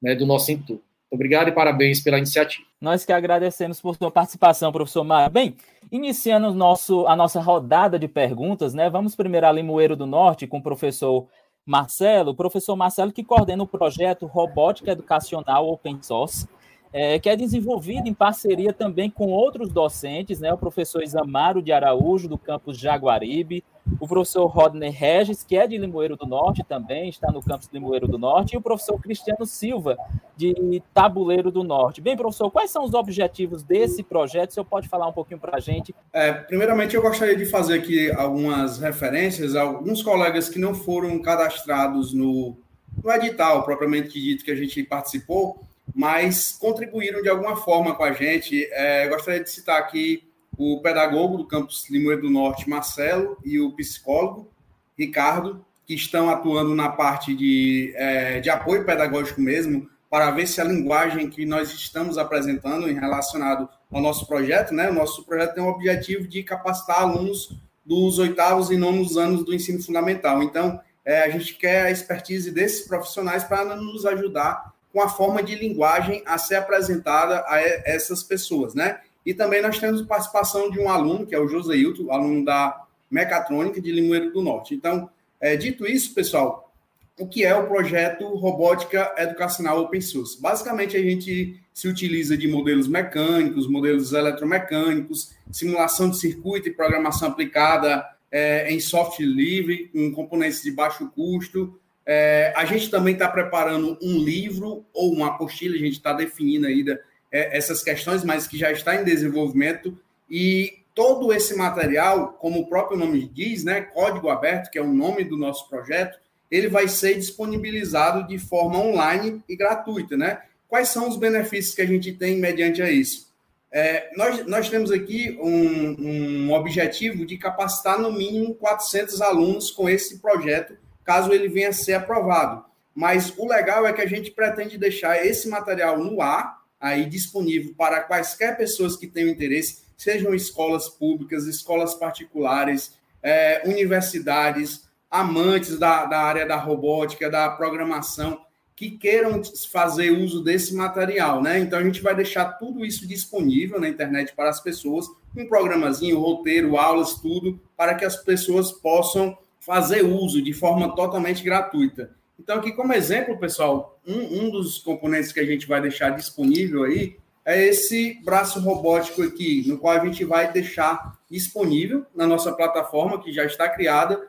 né, do nosso entorno. Obrigado e parabéns pela iniciativa. Nós que agradecemos por sua participação, professor Mário. Bem, iniciando nosso, a nossa rodada de perguntas, né? Vamos primeiro a Limoeiro do Norte com o professor Marcelo. O professor Marcelo que coordena o projeto Robótica Educacional Open Source, é, que é desenvolvido em parceria também com outros docentes, né? O professor Isamaro de Araújo, do campus Jaguaribe, o professor Rodney Regis, que é de Limoeiro do Norte também, está no campus de Limoeiro do Norte, e o professor Cristiano Silva, de Tabuleiro do Norte. Bem, professor, quais são os objetivos desse projeto? O senhor pode falar um pouquinho para a gente? É, primeiramente, eu gostaria de fazer aqui algumas referências a alguns colegas que não foram cadastrados no, no edital, propriamente dito, que a gente participou, mas contribuíram de alguma forma com a gente. É, gostaria de citar aqui o pedagogo do campus Limoeiro do Norte, Marcelo, e o psicólogo, Ricardo, que estão atuando na parte de, é, de apoio pedagógico mesmo, para ver se a linguagem que nós estamos apresentando em relacionado ao nosso projeto, né? O nosso projeto tem o objetivo de capacitar alunos dos oitavos e nonos anos do ensino fundamental. Então, é, a gente quer a expertise desses profissionais para nos ajudar com a forma de linguagem a ser apresentada a essas pessoas, né? E também nós temos participação de um aluno, que é o Joseilton, aluno da Mecatrônica de Limoeiro do Norte. Então, é, dito isso, pessoal, o que é o projeto Robótica Educacional Open Source? Basicamente, a gente se utiliza de modelos mecânicos, modelos eletromecânicos, simulação de circuito e programação aplicada é, em software livre, em componentes de baixo custo. É, a gente também está preparando um livro ou uma apostila, a gente está definindo ainda é, essas questões, mas que já está em desenvolvimento e todo esse material, como o próprio nome diz, né, código aberto, que é o nome do nosso projeto, ele vai ser disponibilizado de forma online e gratuita, né? Quais são os benefícios que a gente tem mediante a isso? É, nós, nós temos aqui um, um objetivo de capacitar no mínimo 400 alunos com esse projeto, caso ele venha a ser aprovado. Mas o legal é que a gente pretende deixar esse material no ar aí disponível para quaisquer pessoas que tenham interesse, sejam escolas públicas, escolas particulares, é, universidades, amantes da, da área da robótica, da programação, que queiram fazer uso desse material, né? Então a gente vai deixar tudo isso disponível na internet para as pessoas, um programazinho, roteiro, aulas, tudo, para que as pessoas possam fazer uso de forma totalmente gratuita. Então, aqui como exemplo, pessoal, um, um dos componentes que a gente vai deixar disponível aí é esse braço robótico aqui, no qual a gente vai deixar disponível na nossa plataforma, que já está criada,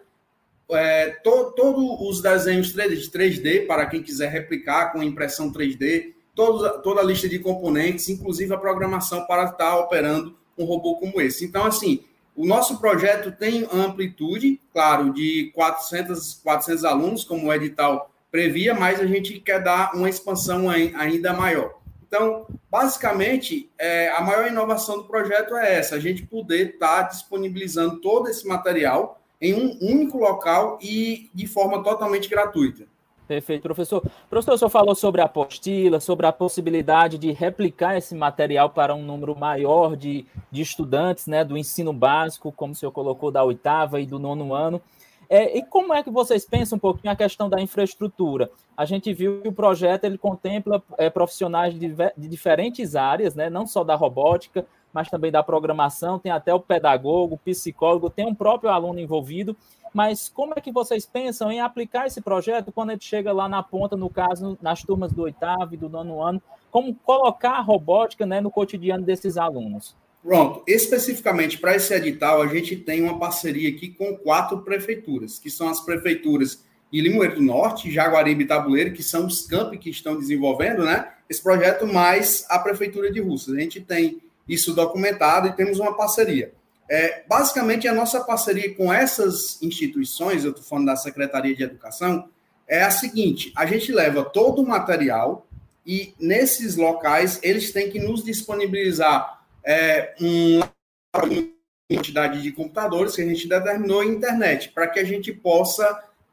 é, to, todos os desenhos 3D, de 3D, para quem quiser replicar com impressão 3D, todo, toda a lista de componentes, inclusive a programação para estar operando um robô como esse. Então, assim, o nosso projeto tem amplitude, claro, de 400, 400 alunos, como o edital previa, mas a gente quer dar uma expansão ainda maior. Então, basicamente, é, a maior inovação do projeto é essa: a gente poder estar tá disponibilizando todo esse material em um único local e de forma totalmente gratuita. Perfeito, professor. Professor, o senhor falou sobre a apostila, sobre a possibilidade de replicar esse material para um número maior de, de estudantes né, do ensino básico, como o senhor colocou, da oitava e do nono ano. É, e como é que vocês pensam um pouquinho a questão da infraestrutura? A gente viu que o projeto ele contempla é, profissionais de, de, diferentes áreas, né? não só da robótica, mas também da programação, tem até o pedagogo, psicólogo, tem um próprio aluno envolvido. Mas como é que vocês pensam em aplicar esse projeto quando ele chega lá na ponta, no caso, nas turmas do oitavo e do nono ano? Como colocar a robótica né, no cotidiano desses alunos? Pronto, especificamente para esse edital, a gente tem uma parceria aqui com quatro prefeituras, que são as prefeituras de Limoeiro do Norte, Jaguaribe e Tabuleiro, que são os campi que estão desenvolvendo né, esse projeto, mais a Prefeitura de Russas. A gente tem isso documentado e temos uma parceria. É, basicamente, a nossa parceria com essas instituições, eu estou falando da Secretaria de Educação, é a seguinte: a gente leva todo o material e nesses locais eles têm que nos disponibilizar é, uma quantidade de computadores que a gente determinou em internet, para que a gente possa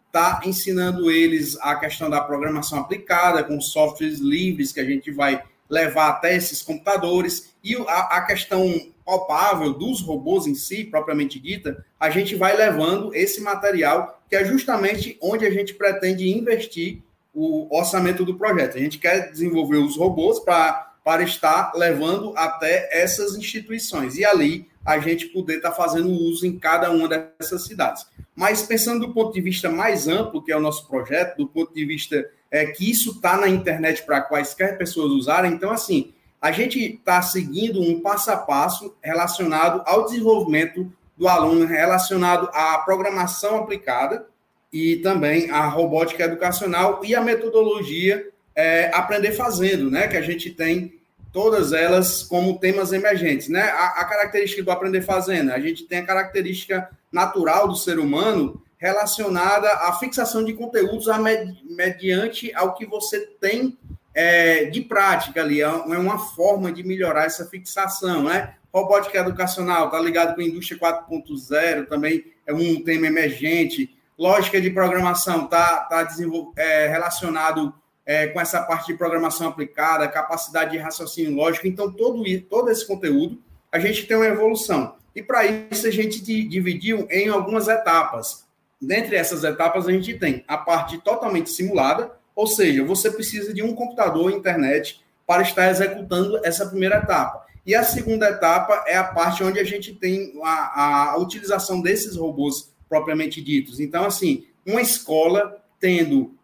estar tá ensinando eles a questão da programação aplicada, com softwares livres que a gente vai levar até esses computadores, e a, a questão palpável dos robôs em si, propriamente dita, a gente vai levando esse material, que é justamente onde a gente pretende investir o orçamento do projeto. A gente quer desenvolver os robôs para para estar levando até essas instituições. E ali a gente poder estar fazendo uso em cada uma dessas cidades. Mas pensando do ponto de vista mais amplo, que é o nosso projeto, do ponto de vista é, que isso está na internet para quaisquer pessoas usarem, então, assim, a gente está seguindo um passo a passo relacionado ao desenvolvimento do aluno, relacionado à programação aplicada e também à robótica educacional e a metodologia é, aprender fazendo, né? Que a gente tem todas elas como temas emergentes, né? A, a, característica do aprender fazendo, a gente tem a característica natural do ser humano relacionada à fixação de conteúdos med, mediante ao que você tem é, de prática ali, é, é uma forma de melhorar essa fixação, né? Robótica educacional, tá ligado com a indústria 4.0, também é um tema emergente. Lógica de programação, tá, tá é, relacionado é, com essa parte de programação aplicada, capacidade de raciocínio lógico. Então, todo, todo esse conteúdo, a gente tem uma evolução. E para isso, a gente dividiu em algumas etapas. Dentre essas etapas, a gente tem a parte totalmente simulada, ou seja, você precisa de um computador internet para estar executando essa primeira etapa. E a segunda etapa é a parte onde a gente tem a, a utilização desses robôs propriamente ditos. Então, assim, uma escola tendo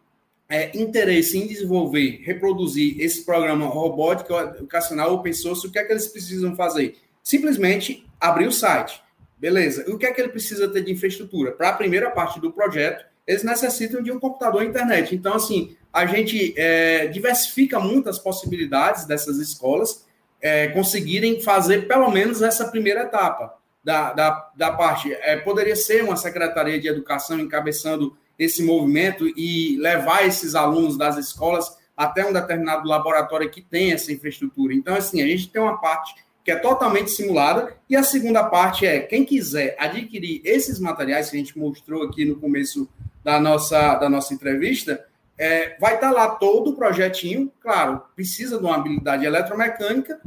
é, interesse em desenvolver, reproduzir esse programa robótico educacional open source, o que é que eles precisam fazer? Simplesmente abrir o site. Beleza. E o que é que ele precisa ter de infraestrutura? Para a primeira parte do projeto, eles necessitam de um computador e internet. Então, assim, a gente é, diversifica muitas possibilidades dessas escolas é, conseguirem fazer pelo menos essa primeira etapa da, da, da parte. É, poderia ser uma secretaria de educação encabeçando esse movimento e levar esses alunos das escolas até um determinado laboratório que tem essa infraestrutura. Então, assim, a gente tem uma parte que é totalmente simulada, e a segunda parte é quem quiser adquirir esses materiais que a gente mostrou aqui no começo da nossa, da nossa entrevista, é, vai estar lá todo o projetinho, claro, precisa de uma habilidade eletromecânica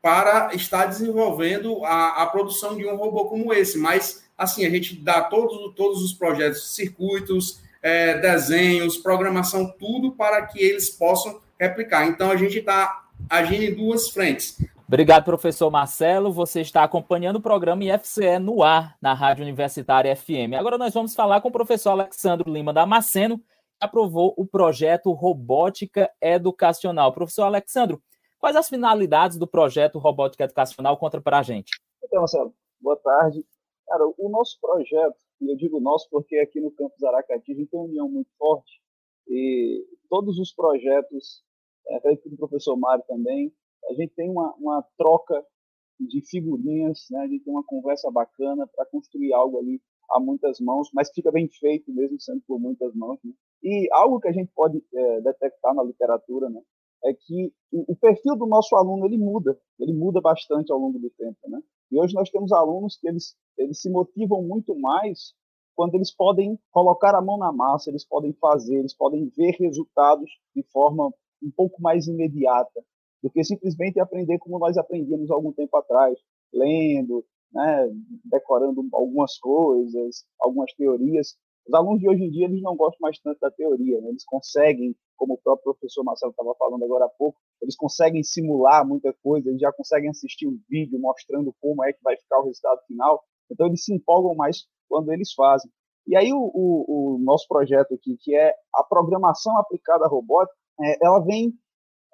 para estar desenvolvendo a, a produção de um robô como esse, mas assim, a gente dá todos, todos os projetos, circuitos, é, desenhos, programação, tudo para que eles possam replicar. Então, a gente está agindo em duas frentes. Obrigado, professor Marcelo. Você está acompanhando o programa IFCE no ar, na Rádio Universitária FM. Agora nós vamos falar com o professor Alexandre Lima Damasceno, que aprovou o projeto Robótica Educacional. Professor Alexandre, quais as finalidades do projeto Robótica Educacional? Conta para a gente. Então, Marcelo, boa tarde. Cara, o nosso projeto, e eu digo nosso porque aqui no campus Aracati a gente tem uma união muito forte e todos os projetos, é, acredito que o professor Mário também, a gente tem uma, uma troca de figurinhas, né? a gente tem uma conversa bacana para construir algo ali a muitas mãos, mas fica bem feito mesmo sendo por muitas mãos. Né? E algo que a gente pode é, detectar na literatura, né? É que o perfil do nosso aluno ele muda, ele muda bastante ao longo do tempo, né? E hoje nós temos alunos que eles, eles se motivam muito mais quando eles podem colocar a mão na massa, eles podem fazer, eles podem ver resultados de forma um pouco mais imediata do que simplesmente aprender como nós aprendíamos algum tempo atrás, lendo, né, decorando algumas coisas, algumas teorias. Os alunos de hoje em dia eles não gostam mais tanto da teoria, né? eles conseguem, como o próprio professor Marcelo estava falando agora há pouco, eles conseguem simular muita coisa, eles já conseguem assistir um vídeo mostrando como é que vai ficar o resultado final, então eles se empolgam mais quando eles fazem. E aí o, o, o nosso projeto aqui, que é a programação aplicada à robótica, é, ela vem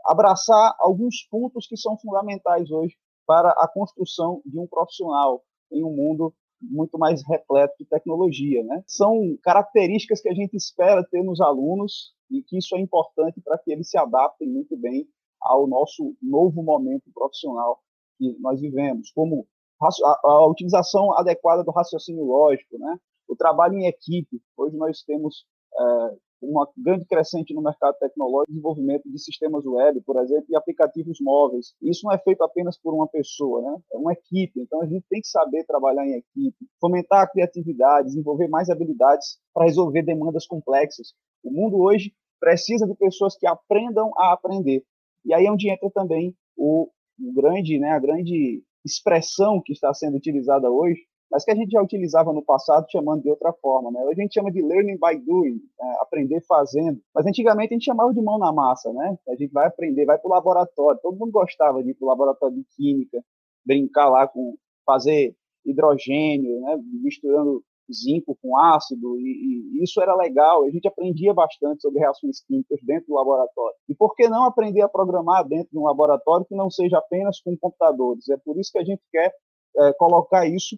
abraçar alguns pontos que são fundamentais hoje para a construção de um profissional em um mundo muito mais repleto de tecnologia. Né? São características que a gente espera ter nos alunos e que isso é importante para que eles se adaptem muito bem ao nosso novo momento profissional que nós vivemos, como a, a utilização adequada do raciocínio lógico, né? o trabalho em equipe. Hoje nós temos é, uma grande crescente no mercado tecnológico, desenvolvimento de sistemas web, por exemplo, e aplicativos móveis. Isso não é feito apenas por uma pessoa, né? É uma equipe. Então a gente tem que saber trabalhar em equipe, fomentar a criatividade, desenvolver mais habilidades para resolver demandas complexas. O mundo hoje precisa de pessoas que aprendam a aprender. E aí é onde entra também o, o grande, né, a grande expressão que está sendo utilizada hoje, mas que a gente já utilizava no passado chamando de outra forma. Né? Hoje a gente chama de learning by doing, é, aprender fazendo. Mas antigamente a gente chamava de mão na massa, né? A gente vai aprender, vai para o laboratório. Todo mundo gostava de ir para o laboratório de química, brincar lá com fazer hidrogênio, né? misturando zinco com ácido, e, e, isso era legal. A gente aprendia bastante sobre reações químicas dentro do laboratório. E por que não aprender a programar dentro de um laboratório que não seja apenas com computadores? É por isso que a gente quer é, colocar isso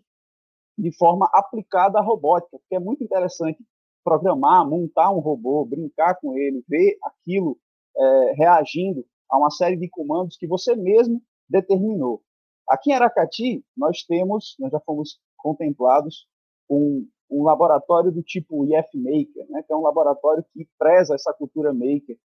de forma aplicada à robótica, porque é muito interessante programar, montar um robô, brincar com ele, ver aquilo é, reagindo a uma série de comandos que você mesmo determinou. Aqui em Aracati, nós temos, nós já fomos contemplados com um laboratório do tipo IF Maker, né, que é um laboratório que preza essa cultura maker,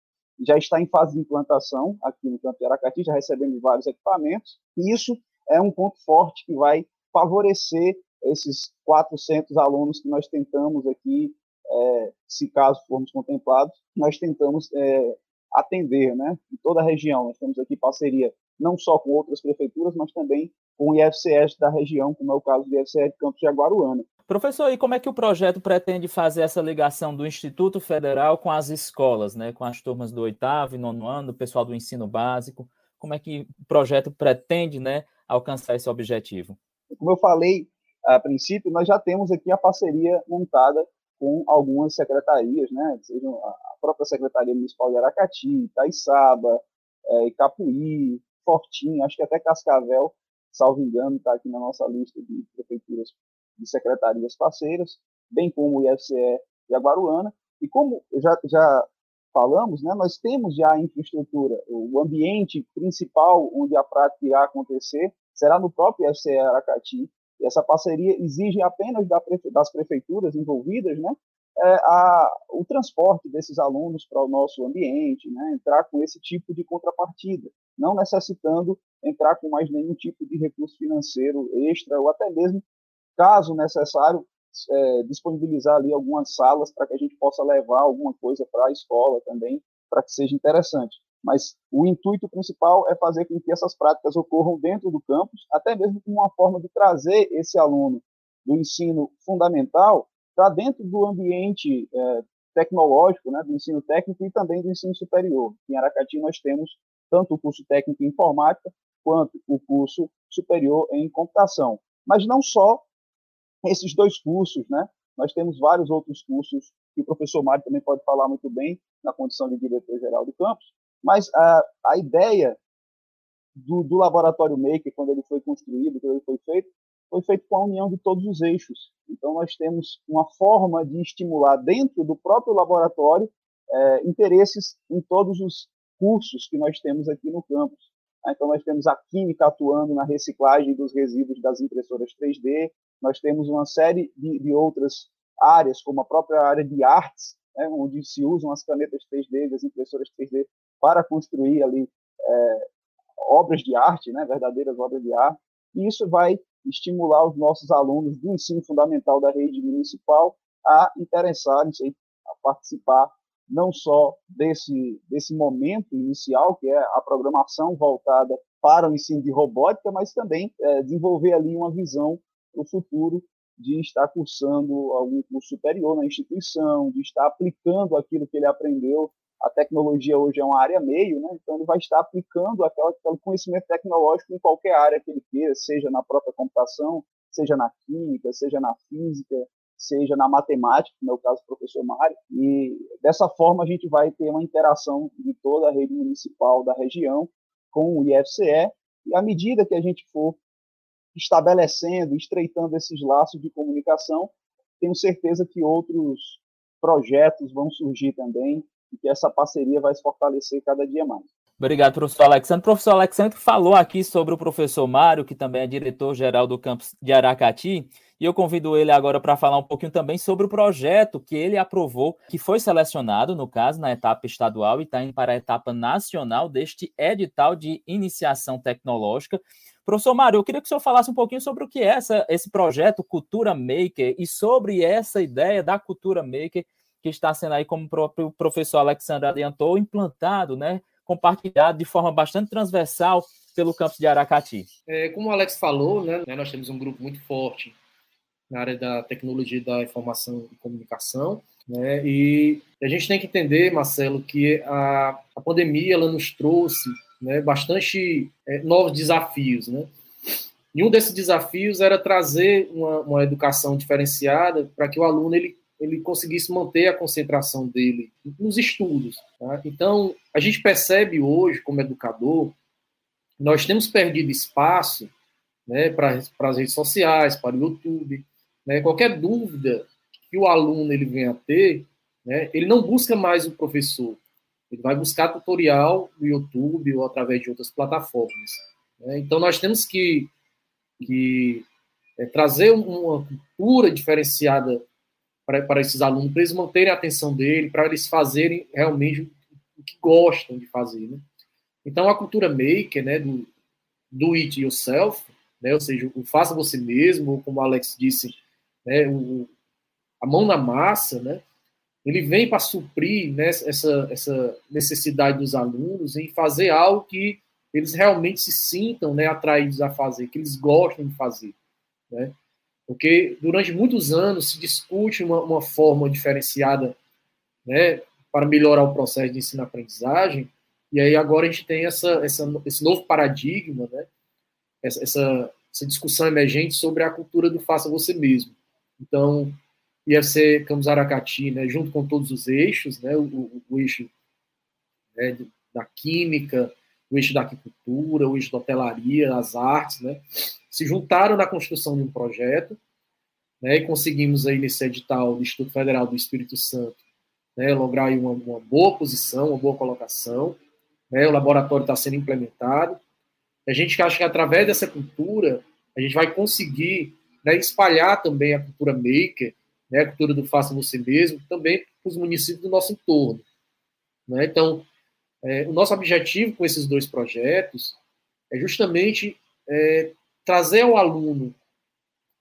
já está em fase de implantação aqui no campo de Aracati, já recebemos vários equipamentos, e isso é um ponto forte que vai favorecer esses 400 alunos que nós tentamos aqui, é, se caso formos contemplados, nós tentamos é, atender, né, em toda a região. Nós temos aqui parceria não só com outras prefeituras, mas também com o IFCS da região, como é o caso do IFCS de Campos de Aguaruana. Professor, e como é que o projeto pretende fazer essa ligação do Instituto Federal com as escolas, né, com as turmas do oitavo e nono ano, o pessoal do ensino básico? Como é que o projeto pretende né, alcançar esse objetivo? Como eu falei, a princípio, nós já temos aqui a parceria montada com algumas secretarias, né? Sejam a própria Secretaria Municipal de Aracati, Itaiçaba, é, Icapuí, Fortinho, acho que até Cascavel, salvo engano, está aqui na nossa lista de prefeituras de secretarias parceiras, bem como o IFCE de Aguaruana. E como já, já falamos, né, nós temos já a infraestrutura, o ambiente principal onde a prática irá acontecer será no próprio IFCE Aracati, e essa parceria exige apenas das prefeituras envolvidas, né, é, a, o transporte desses alunos para o nosso ambiente, né, entrar com esse tipo de contrapartida, não necessitando entrar com mais nenhum tipo de recurso financeiro extra ou até mesmo, caso necessário, é, disponibilizar ali algumas salas para que a gente possa levar alguma coisa para a escola também, para que seja interessante mas o intuito principal é fazer com que essas práticas ocorram dentro do campus, até mesmo como uma forma de trazer esse aluno do ensino fundamental para dentro do ambiente é, tecnológico, né, do ensino técnico e também do ensino superior. Em Aracati nós temos tanto o curso técnico em informática quanto o curso superior em computação. Mas não só esses dois cursos, né? Nós temos vários outros cursos que o professor Mário também pode falar muito bem na condição de diretor-geral do campus, mas a, a ideia do, do, laboratório Maker, quando ele foi construído, quando ele foi feito, foi feito com a união de todos os eixos. Então, nós temos uma forma de estimular dentro do próprio laboratório é, interesses em todos os cursos que nós temos aqui no campus. Então, nós temos a química atuando na reciclagem dos resíduos das impressoras 3D, nós temos uma série de, de outras áreas, como a própria área de artes, né, onde se usam as canetas 3D, as impressoras 3D para construir ali é, obras de arte, né, verdadeiras obras de arte, e isso vai estimular os nossos alunos do ensino fundamental da rede municipal a interessarem-se, a participar não só desse, desse momento inicial, que é a programação voltada para o ensino de robótica, mas também é, desenvolver ali uma visão para o futuro de estar cursando algum curso superior na instituição, de estar aplicando aquilo que ele aprendeu. A tecnologia hoje é uma área meio, né? então ele vai estar aplicando aquela, aquele conhecimento tecnológico em qualquer área que ele queira, seja na própria computação, seja na química, seja na física, seja na matemática, no meu caso, professor Mário, e dessa forma a gente vai ter uma interação de toda a rede municipal da região com o IFCE, e à medida que a gente for estabelecendo, estreitando esses laços de comunicação, tenho certeza que outros projetos vão surgir também e que essa parceria vai se fortalecer cada dia mais. Obrigado, professor Alexandre. O professor Alexandre falou aqui sobre o professor Mário, que também é diretor-geral do campus de Aracati, e eu convido ele agora para falar um pouquinho também sobre o projeto que ele aprovou, que foi selecionado, no caso, na etapa estadual e está indo para a etapa nacional deste edital de iniciação tecnológica. Professor Mário, eu queria que o senhor falasse um pouquinho sobre o que é essa, esse projeto Cultura Maker e sobre essa ideia da Cultura Maker que está sendo aí, como o próprio professor Alexandre adiantou, implantado, né, compartilhado de forma bastante transversal pelo campus de Aracati. É, como o Alex falou, né, nós temos um grupo muito forte na área da tecnologia da informação e comunicação, né, e a gente tem que entender, Marcelo, que a, a pandemia ela nos trouxe né, bastante é, novos desafios, né? E um desses desafios era trazer uma, uma educação diferenciada para que o aluno ele, ele conseguisse manter a concentração dele nos estudos. Tá? Então, a gente percebe hoje, como educador, nós temos perdido espaço né, para, as redes sociais, para o YouTube. Né? Qualquer dúvida que o aluno ele venha a ter, né, ele não busca mais o professor, ele vai buscar tutorial no YouTube ou através de outras plataformas. Né? Então, nós temos que, que é, trazer uma cultura diferenciada para, esses alunos, para eles manterem a atenção dele, para eles fazerem realmente o que gostam de fazer. Né? Então, a cultura maker, né, do do it yourself, né, ou seja, o faça você mesmo, ou como o Alex disse, né, o, a mão na massa, né, ele vem para suprir né, essa, essa necessidade dos alunos em fazer algo que eles realmente se sintam né, atraídos a fazer, que eles gostam de fazer. Né? Porque durante muitos anos se discute uma, uma forma diferenciada né, para melhorar o processo de ensino-aprendizagem, e aí agora a gente tem essa, essa, esse novo paradigma, né, essa, essa, essa discussão emergente sobre a cultura do faça você mesmo. Então, ser Campos Aracati, né, junto com todos os eixos, né, o, o, o eixo né, da química, o eixo da agricultura, o eixo da hotelaria, as artes, né, se juntaram na construção de um projeto, né, e conseguimos aí nesse edital do Instituto Federal do Espírito Santo, né, lograr aí uma, uma boa posição, uma boa colocação, né, o laboratório está sendo implementado, a gente acha que através dessa cultura a gente vai conseguir né, espalhar também a cultura maker, né, a cultura do faça você mesmo, também para os municípios do nosso entorno. Né? Então, é, o nosso objetivo com esses dois projetos é justamente é, trazer ao aluno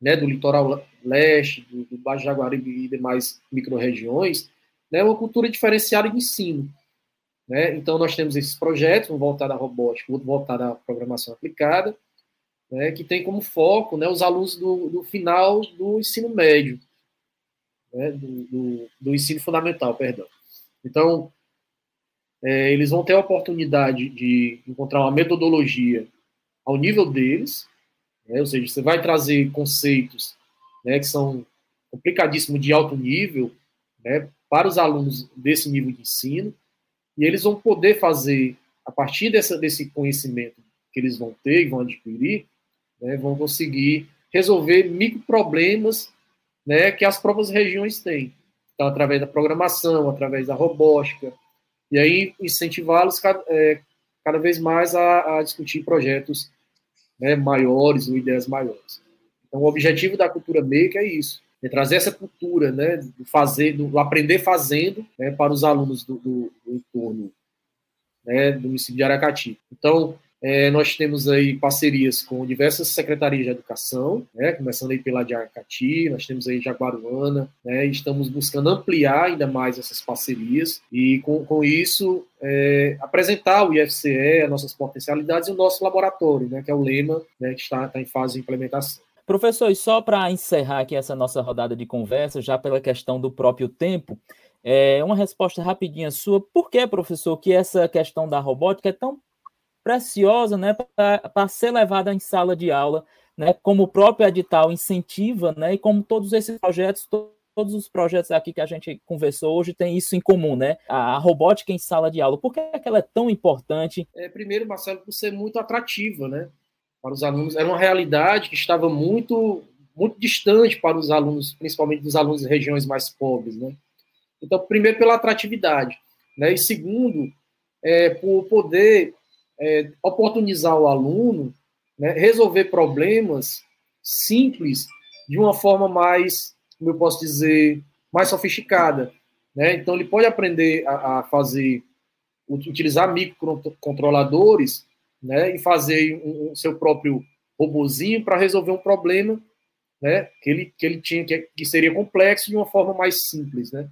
né, do litoral leste, do, do Baixo Jaguaribe e demais micro-regiões, né, uma cultura diferenciada de ensino. Né? Então, nós temos esses projetos, um voltado à robótica, outro voltado à programação aplicada, né, que tem como foco né, os alunos do, do final do ensino médio né, do, do, do, ensino fundamental, perdão. Então, é, eles vão ter a oportunidade de encontrar uma metodologia ao nível deles, né, ou seja, você vai trazer conceitos né, que são complicadíssimos de alto nível né, para os alunos desse nível de ensino, e eles vão poder fazer, a partir dessa, desse conhecimento que eles vão ter vão adquirir, né, vão conseguir resolver microproblemas né, que as próprias regiões têm. Então, através da programação, através da robótica, e aí incentivá-los cada, é, cada, vez mais a, a discutir projetos né, maiores ou ideias maiores. Então, o objetivo da cultura maker é isso, é trazer essa cultura, né, do fazer, do aprender fazendo, né, para os alunos do, do, do entorno né, do município de Aracati. Então, é, nós temos aí parcerias com diversas secretarias de educação, né, começando aí pela de Aracati, nós temos aí Jaguaruana, né, estamos buscando ampliar ainda mais essas parcerias e com, com isso é, apresentar o IFCE, as nossas potencialidades e o nosso laboratório, né, que é o lema né, que está, está em fase de implementação. Professor, e só para encerrar aqui essa nossa rodada de conversa, já pela questão do próprio tempo, é, uma resposta rapidinha sua. Por que, professor, que essa questão da robótica é tão preciosa né, para ser levada em sala de aula, né, como o próprio edital incentiva, né, e como todos esses projetos, todos os projetos aqui que a gente conversou hoje têm isso em comum, né? A, robótica em sala de aula. Por que, é que ela é tão importante? É, primeiro, Marcelo, por ser muito atrativa, né? Para os alunos. Era uma realidade que estava muito, muito distante para os alunos, principalmente dos alunos de regiões mais pobres, né? Então, primeiro, pela atratividade, né? E segundo, é, por poder é, oportunizar o aluno, né, resolver problemas simples de uma forma mais, como eu posso dizer, mais sofisticada. Né? Então, ele pode aprender a, a fazer, utilizar microcontroladores né, e fazer um, um seu próprio robozinho para resolver um problema né, que, ele, que ele tinha, que, que seria complexo de uma forma mais simples. Né?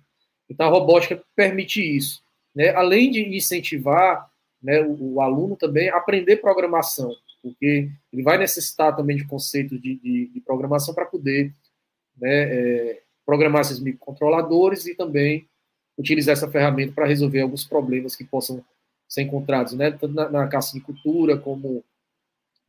Então, a robótica permite isso. Né? Além de incentivar né, o, o, aluno também aprender programação, porque ele vai necessitar também de conceitos de, de, de programação para poder né, é, programar esses microcontroladores e também utilizar essa ferramenta para resolver alguns problemas que possam ser encontrados, né, tanto na, na caçicultura como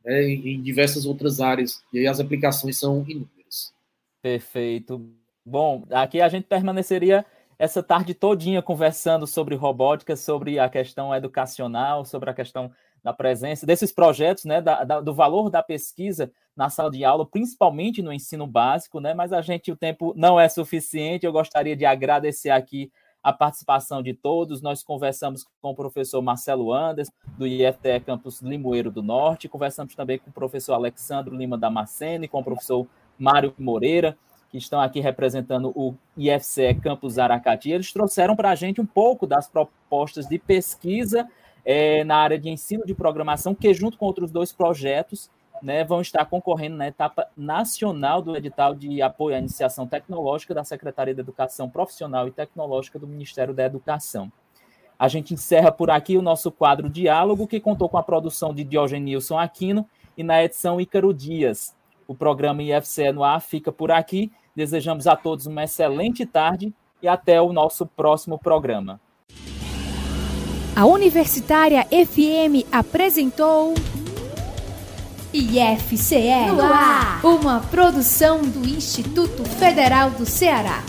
né, em, em diversas outras áreas, e aí as aplicações são inúmeras. Perfeito. Bom, aqui a gente permaneceria essa tarde todinha conversando sobre robótica, sobre a questão educacional, sobre a questão da presença desses projetos, né, da, da, do valor da pesquisa na sala de aula, principalmente no ensino básico, né, mas a gente, o tempo não é suficiente, eu gostaria de agradecer aqui a participação de todos, nós conversamos com o professor Marcelo Anderson, do IFTE Campus Limoeiro do Norte, conversamos também com o professor Alexandre Lima Damascene, com o professor Mário Moreira, que estão aqui representando o IFCE Campus Aracati, eles trouxeram para a gente um pouco das propostas de pesquisa é, na área de ensino de programação, que junto com outros dois projetos né, vão estar concorrendo na etapa nacional do edital de apoio à iniciação tecnológica da Secretaria de Educação Profissional e Tecnológica do Ministério da Educação. A gente encerra por aqui o nosso quadro Diálogo, que contou com a produção de Diogenilson Aquino e na edição Ícaro Dias. O programa IFCE no ar fica por aqui. Desejamos a todos uma excelente tarde e até o nosso próximo programa. A Universitária FM apresentou IFCE no ar, uma produção do Instituto Federal do Ceará.